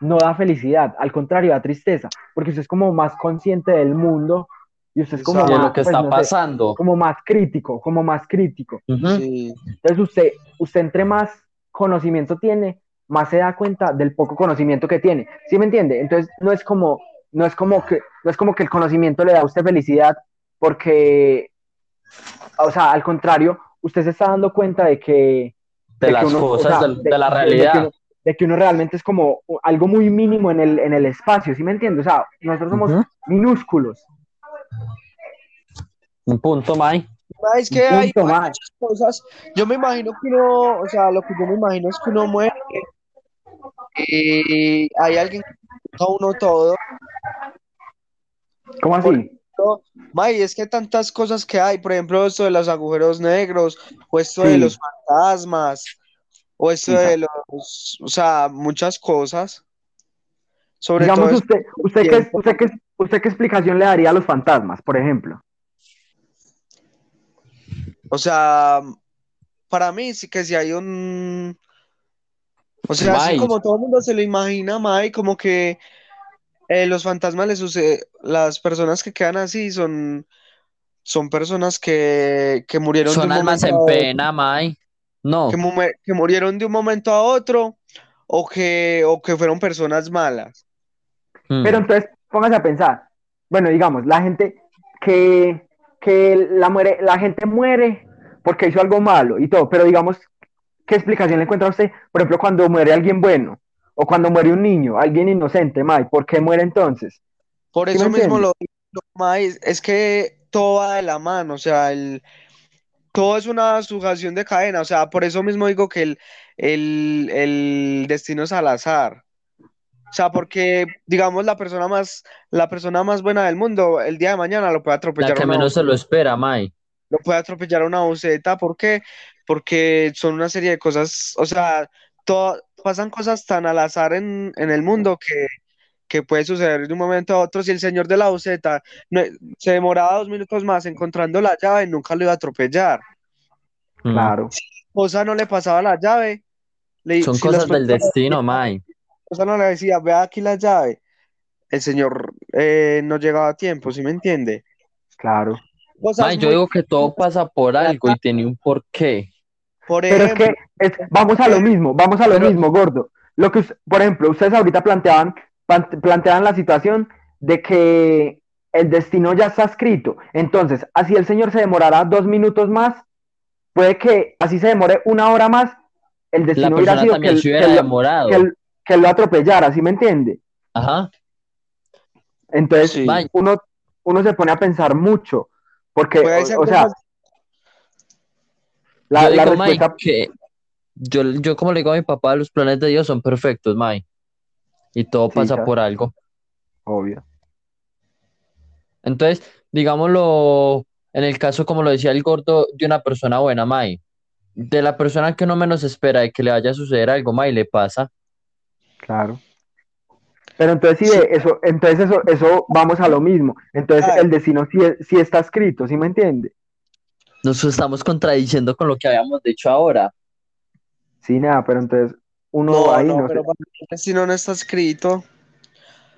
no da felicidad, al contrario, da tristeza, porque usted es como más consciente del mundo y usted es como Exacto. más, lo que pues, está no sé, pasando. como más crítico, como más crítico. Sí. Entonces usted, usted entre más conocimiento tiene, más se da cuenta del poco conocimiento que tiene. ¿Sí me entiende? Entonces no es como, no es como que, no es como que el conocimiento le da a usted felicidad, porque, o sea, al contrario, usted se está dando cuenta de que De que las uno- o cosas, sea, de, de la de realidad. que uno- de que uno realmente es como algo muy mínimo en el, en el espacio, ¿sí me entiende? O sea, nosotros somos Ujú. minúsculos. Un punto, May. Ma, Es que punto hay muchas cosas. Yo me imagino que uno, o sea, lo que yo me imagino es que uno muere y hay alguien a uno todo. ¿Cómo así? May, es que tantas cosas que hay, por ejemplo, esto de los agujeros negros, o esto de los fantasmas, o esto de los, o sea, muchas cosas. Sobre Digamos, todo usted, usted, qué, usted, qué, ¿usted qué explicación le daría a los fantasmas, por ejemplo? O sea, para mí sí que si hay un, o sea, así como todo el mundo se lo imagina, May, como que eh, los fantasmas les sucede, las personas que quedan así son, son personas que, que murieron de un almas momento en a otro, pena, May. No, que, mu- que murieron de un momento a otro o que, o que fueron personas malas. Mm. Pero entonces, póngase a pensar. Bueno, digamos, la gente que, que la, muere, la gente muere porque hizo algo malo y todo, pero digamos, ¿qué explicación le encuentra a usted? Por ejemplo, cuando muere alguien bueno o cuando muere un niño, alguien inocente, May, ¿por qué muere entonces? Por ¿Sí me eso mismo entiende? lo, lo más es que todo va de la mano, o sea, el, todo es una sujeción de cadena, o sea, por eso mismo digo que el, el, el destino es al azar. O sea, porque, digamos, la persona más, la persona más buena del mundo, el día de mañana lo puede La atropellar que una, menos se lo espera, May. Lo puede atropellar una buceta. ¿Por qué? Porque son una serie de cosas, o sea, to- pasan cosas tan al azar en, en el mundo que, que puede suceder de un momento a otro. Si el señor de la buceta no- se demoraba dos minutos más encontrando la llave, nunca lo iba a atropellar. Claro, Cosa no le pasaba la llave. Le, Son si cosas del destino, May. Cosa no le decía, vea aquí la llave. El señor eh, no llegaba a tiempo, ¿sí me entiende? claro. Yo muy- digo que todo pasa por algo y tiene un porqué. por Pero es que es- vamos a lo mismo, vamos a lo Pero- mismo, gordo. Lo que, por ejemplo, ustedes ahorita planteaban, planteaban la situación de que el destino ya está escrito. Entonces, así el señor se demorará dos minutos más, puede que así se demore una hora más, el destino hubiera sido que, el- se que hubiera lo- demorado. que el- que lo atropellara, ¿sí me entiende? Ajá. Entonces, Sí. Uno, uno se pone a pensar mucho, porque, puede o, ser o sea, la, yo la digo, May, respuesta, que yo, yo como le digo a mi papá, los planes de Dios son perfectos, May. Y todo Sí, pasa por algo. obvio. Entonces, digámoslo, en el caso, como lo decía el gordo, de una persona buena, May. De la persona que uno menos espera de que le vaya a suceder algo, May, le pasa. Claro. Pero entonces sí, Sí. eso, entonces eso, eso vamos a lo mismo. Entonces Claro. el destino sí, es- sí está escrito, ¿sí me entiende? Nos estamos contradiciendo con lo que habíamos dicho ahora. Sí, nada, pero entonces uno No, ahí no, no sé. pero el destino no está escrito.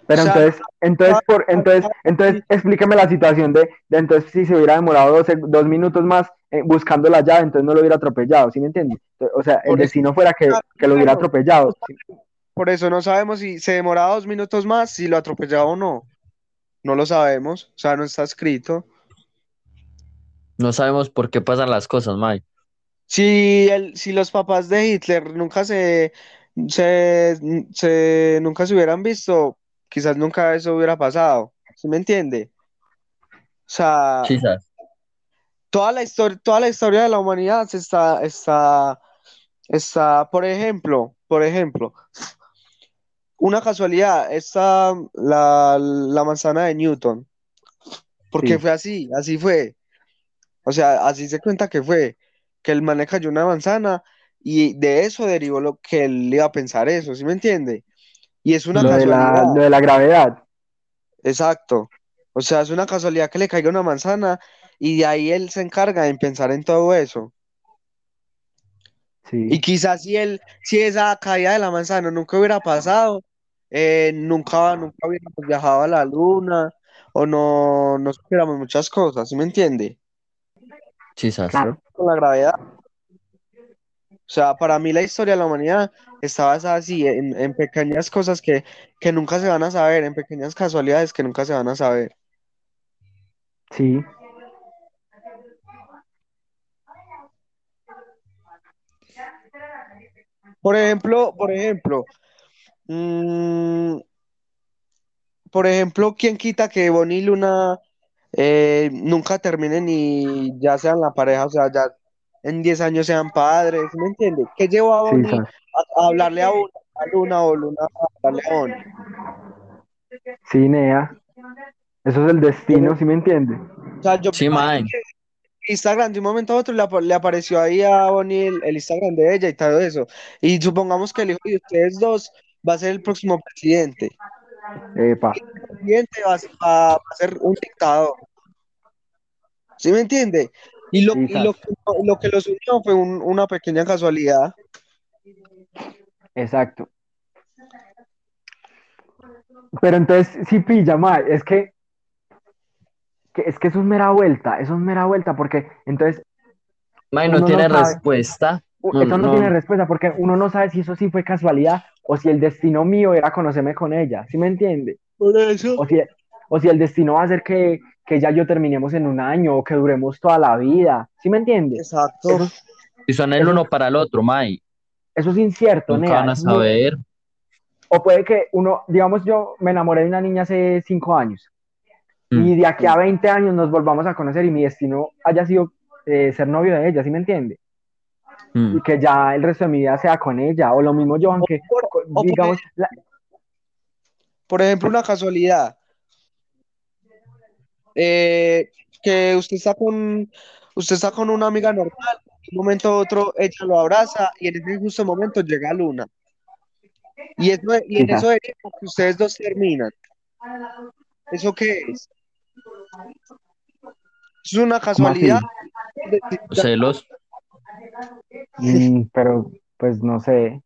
Pero o sea, entonces, entonces, por, entonces, entonces explíqueme la situación de, de entonces si se hubiera demorado dos, dos minutos más eh, buscando la llave, entonces no lo hubiera atropellado, ¿sí me entiende? O sea, el destino fuera que, que lo hubiera atropellado. ¿sí? Por eso no sabemos si se demoraba dos minutos más, si lo atropellaba o no. No lo sabemos, o sea, no está escrito. No sabemos por qué pasan las cosas, May. Si, el, si los papás de Hitler nunca se, se, se- nunca se hubieran visto, quizás nunca eso hubiera pasado. ¿Sí me entiende? O sea, Quizás. toda la historia, toda la historia de la humanidad está, está, está, por ejemplo, por ejemplo, una casualidad, está la, la manzana de Newton. Porque Sí. fue así, así fue. O sea, así se cuenta que fue, que el man le cayó una manzana y de eso derivó lo que él iba a pensar eso, ¿sí me entiende? Y es una Lo de la, casualidad, lo de la gravedad. exacto. O sea, es una casualidad que le caiga una manzana y de ahí él se encarga en pensar en todo eso. Sí. Y quizás si él, si esa caída de la manzana nunca hubiera pasado, eh, nunca, nunca hubiéramos viajado a la luna o no, no supiéramos muchas cosas, ¿sí me entiende? Quizás. Claro. Con la gravedad. O sea, para mí la historia de la humanidad está basada así, en, en pequeñas cosas que, que nunca se van a saber, en pequeñas casualidades que nunca se van a saber. Sí. Por ejemplo, por ejemplo, mm, por ejemplo, ¿quién quita que Bonnie y Luna eh, nunca terminen y ya sean la pareja? O sea, ya en 10 años sean padres, ¿sí ¿me entiende? ¿Qué llevó a Sí, Bonnie a, a hablarle a, una- a Luna o Luna a hablarle a Bonnie? sí, Nea. Eso es el destino, ¿sí me entiende? O sea, yo Sí, Instagram de un momento a otro le, apa- le apareció ahí a Bonnie el, el Instagram de ella y todo eso. Y supongamos que el hijo de ustedes dos va a ser el próximo presidente. Epa. El presidente va a, ser- va- a ser un dictador. ¿Sí me entiende? Y lo, y lo, que, lo que los unió fue un- una pequeña casualidad. Exacto. Pero entonces, sí pilla, mae, es que, que- es que eso es mera vuelta, eso es mera vuelta, porque entonces Mae, no tiene sabe. respuesta. eso no, no. tiene respuesta, porque uno no sabe si eso sí fue casualidad o si el destino mío era conocerme con ella, ¿sí me entiende? Por eso. O si, o si el destino va a ser que, que ya yo terminemos en un año o que duremos toda la vida, ¿sí me entiende? Exacto. Eso, Y son el Eso- uno para el otro, Mae. eso es incierto, Nunca nea, van a saber. O puede que uno, digamos, yo me enamoré de una niña hace cinco años Mm. y de aquí a 20 años nos volvamos a conocer y mi destino haya sido eh, ser novio de ella, ¿sí me entiende? Mm. Y que ya el resto de mi vida sea con ella. O lo mismo yo, aunque, por- la- ejemplo, una casualidad. Eh, que usted está con, usted está con una amiga normal, de un momento a otro ella lo abraza y en ese justo momento llega Luna. Y, eso, y en eso deriva que ustedes dos terminan. ¿Eso qué es? Es una casualidad. Celos. mm, pero pues no sé.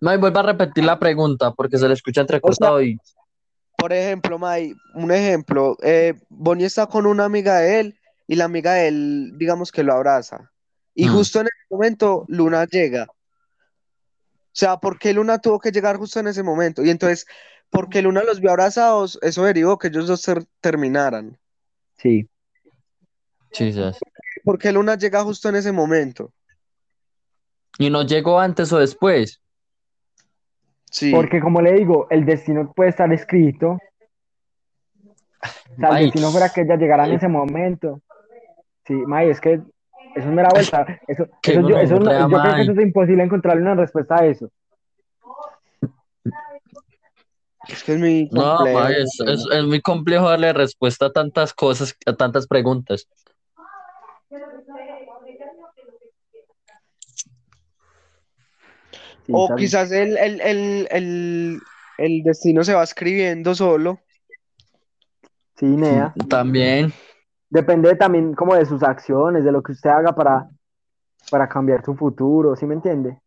Mae, vuelva a repetir la pregunta porque se le escucha entrecortado y. Por ejemplo, May, un ejemplo, eh, Bonnie está con una amiga de él y la amiga de él, digamos que lo abraza. Y Mm. justo en ese momento Luna llega. O sea, ¿por qué Luna tuvo que llegar justo en ese momento? Y entonces, porque Luna los vio abrazados, eso derivó que ellos dos ter- terminaran. Sí. Chisas. ¿Por qué Luna llega justo en ese momento? ¿Y no llegó antes o después? Sí. Porque como le digo, el destino puede estar escrito. O sea, el destino fuera que ella llegara en ese momento. Sí, May, es que eso es mera vuelta. Eso, eso yo, eso no- yo creo que May. eso es imposible encontrarle una respuesta a eso. Es que es muy No, es, es- es muy complejo darle respuesta a tantas cosas, a tantas preguntas. Sí, O quizás el, el, el, el, el destino se va escribiendo solo. sí, Nea. También. Depende también como de sus acciones, de lo que usted haga para, para cambiar su futuro, ¿sí me entiende?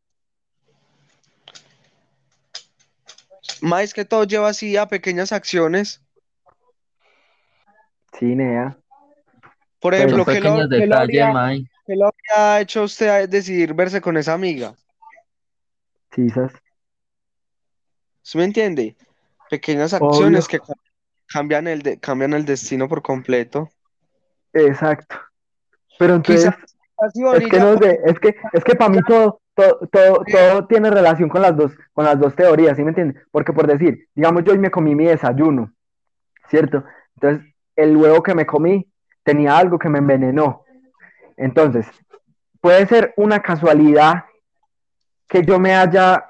Más que todo lleva así a pequeñas acciones. Sí, Nea. Por ejemplo, ¿qué lo, habría, qué lo habría hecho usted a decidir verse con esa amiga? Esas. ¿Sí me entiende? Pequeñas Obvio. acciones que ca- cambian el, de- cambian el destino por completo. Exacto. Pero entonces, Quizás es que no sé, es que, es que para mí todo, todo, todo, todo tiene relación con las dos, con las dos teorías, ¿sí me entiende? Porque por decir, digamos, yo hoy me comí mi desayuno, ¿cierto? Entonces, el huevo que me comí tenía algo que me envenenó. Entonces, puede ser una casualidad que yo me haya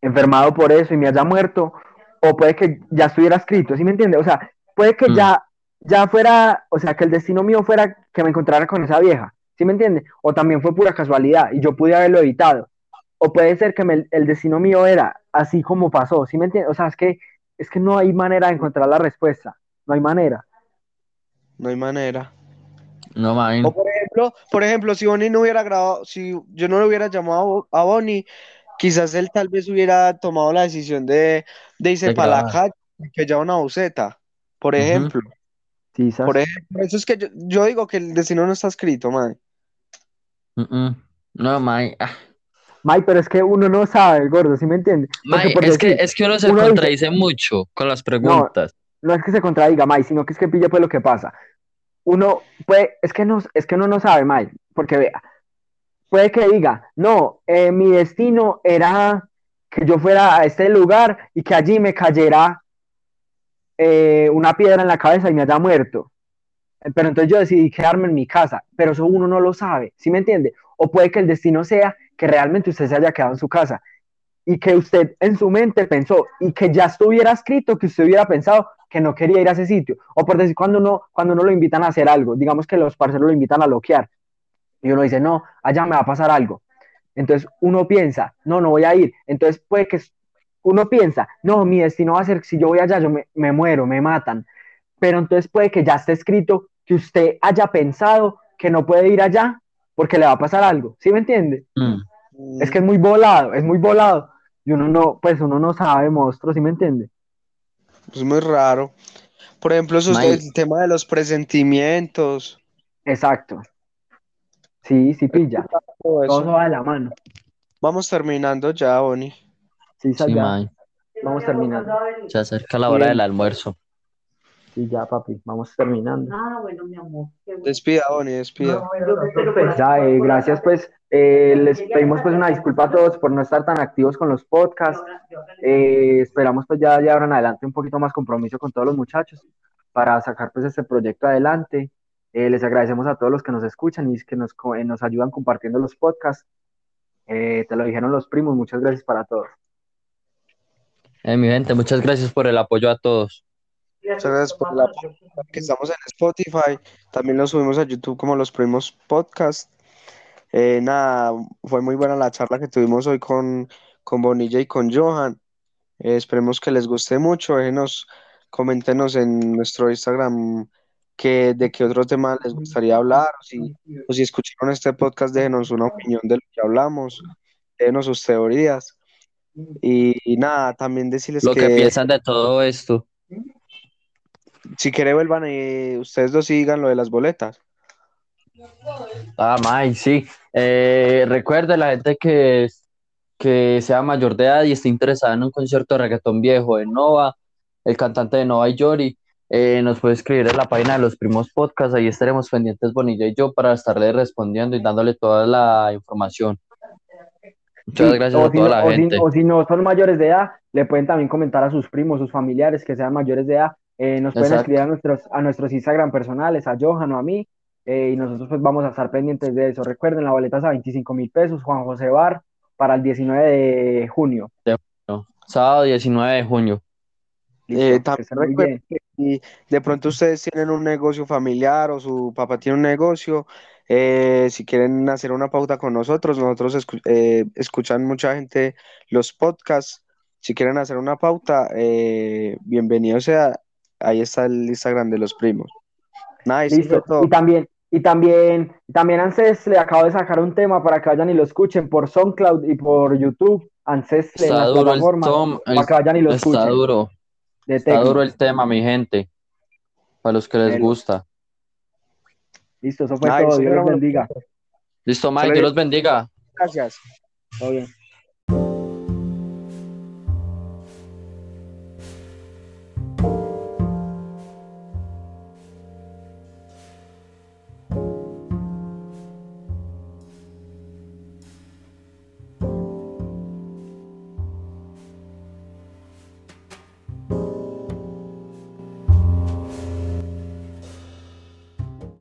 enfermado por eso y me haya muerto, o puede que ya estuviera escrito, ¿sí me entiende? O sea, puede que Mm. ya, ya fuera, o sea, que el destino mío fuera que me encontrara con esa vieja, ¿sí me entiende? O también fue pura casualidad y yo pude haberlo evitado. O puede ser que me- el destino mío era así como pasó, ¿sí me entiende? O sea, es que, es que no hay manera de encontrar la respuesta, no hay manera. no hay manera. No, mae. O por ejemplo, por ejemplo, si Bonnie no hubiera grabado, si yo no le hubiera llamado a Bo- a Bonnie, quizás él tal vez hubiera tomado la decisión de, de irse De para la calle, que ya una buceta, por ejemplo. Quizás. Por ejemplo, eso es que yo, yo digo que el destino no está escrito, man. No, mae. Ah. May, pero es que uno no sabe, gordo, ¿sí me entiende? Mae, por es que, es que uno se uno dice- contradice mucho con las preguntas. no es que se contradiga, May, sino que es que pille pues lo que pasa. Uno puede, es que no, es que uno no sabe, May, porque vea, puede que diga, no, eh, mi destino era que yo fuera a este lugar y que allí me cayera eh, una piedra en la cabeza y me haya muerto. Eh, Pero entonces yo decidí quedarme en mi casa, pero eso uno no lo sabe, ¿sí me entiende? O puede que el destino sea que realmente usted se haya quedado en su casa y que usted en su mente pensó y que ya estuviera escrito, que usted hubiera pensado que no quería ir a ese sitio. O por decir, cuando uno, cuando uno lo invitan a hacer algo, digamos que los parceros lo invitan a loquear y uno dice, no, allá me va a pasar algo. Entonces uno piensa, no, no voy a ir. Entonces puede que uno piensa, no, mi destino va a ser, si yo voy allá, yo me, me muero, me matan. Pero entonces puede que ya esté escrito que usted haya pensado que no puede ir allá porque le va a pasar algo. ¿Sí me entiende? Mm. Es que es muy volado, es muy volado. y uno no, pues uno no sabe, monstruo, ¿sí me entiende? Es muy raro. Por ejemplo, eso es el tema de los presentimientos. Exacto. Sí, sí pilla. Todo eso. va de la mano. Vamos terminando ya, Bonnie. Sí, Sí. Vamos terminando. Se acerca la hora Bien. del almuerzo. Sí, ya, papi, vamos terminando. Ah, bueno, mi amor. Despida, Bonnie, despida. Ya, eh, gracias, pues. eh, les pedimos pues una disculpa a todos por no estar tan activos con los podcasts. Eh, esperamos pues ya de ahora en adelante un poquito más compromiso con todos los muchachos para sacar pues este proyecto adelante. Eh, les agradecemos a todos los que nos escuchan y que nos, eh, nos ayudan compartiendo los podcasts. Eh, te lo dijeron los primos, muchas gracias para todos. Eh, mi gente, muchas gracias por el apoyo a todos. Muchas gracias por apoyo. Que estamos en Spotify. También lo subimos a YouTube como los primos podcast. Eh, nada, fue muy buena la charla que tuvimos hoy con, con Bonilla y con Johan. Eh, esperemos que les guste mucho. Déjenos, coméntenos en nuestro Instagram que, de qué otro tema les gustaría hablar. O si, o si escucharon este podcast, déjenos una opinión de lo que hablamos. Déjenos sus teorías. Y, y nada, también decirles Lo que piensan de todo esto. Si quieren vuelvan y ustedes lo sigan lo de las boletas. Ah, May, sí. Eh, recuerde la gente que, que sea mayor de edad y esté interesada en un concierto de reggaetón viejo de Nova, el cantante de Nova y Yori, eh, nos puede escribir en la página de los primos podcast, ahí estaremos pendientes Bonilla y yo para estarle respondiendo y dándole toda la información. Muchas Sí, gracias a si toda no- la o si- gente. o si no son mayores de edad, le pueden también comentar a sus primos, sus familiares que sean mayores de edad. Eh, nos pueden Exacto. escribir a nuestros, a nuestros Instagram personales, a Johan o a mí, eh, y nosotros pues vamos a estar pendientes de eso. Recuerden, la boleta es a 25 mil pesos, Juan José Bar, para el 19 de junio. Sábado 19 de junio. Eh, también recuerden que si de pronto ustedes tienen un negocio familiar o su papá tiene un negocio, eh, si quieren hacer una pauta con nosotros, nosotros escu- eh, escuchan mucha gente los podcasts. Si quieren hacer una pauta, eh, bienvenido sea. Ahí está el Instagram de los primos. Nada, fue Listo. todo. Y también, y también, y también ANSES le acabo de sacar un tema para que vayan y lo escuchen por SoundCloud y por YouTube. ANSES duro el plataformas tom, el- para que vayan y lo está escuchen. duro, De está duro el tema, mi gente. Para los que les gusta. Listo, eso fue todo. Dios los bendiga. Listo, Mike, Dios los bendiga. Gracias. Todo bien.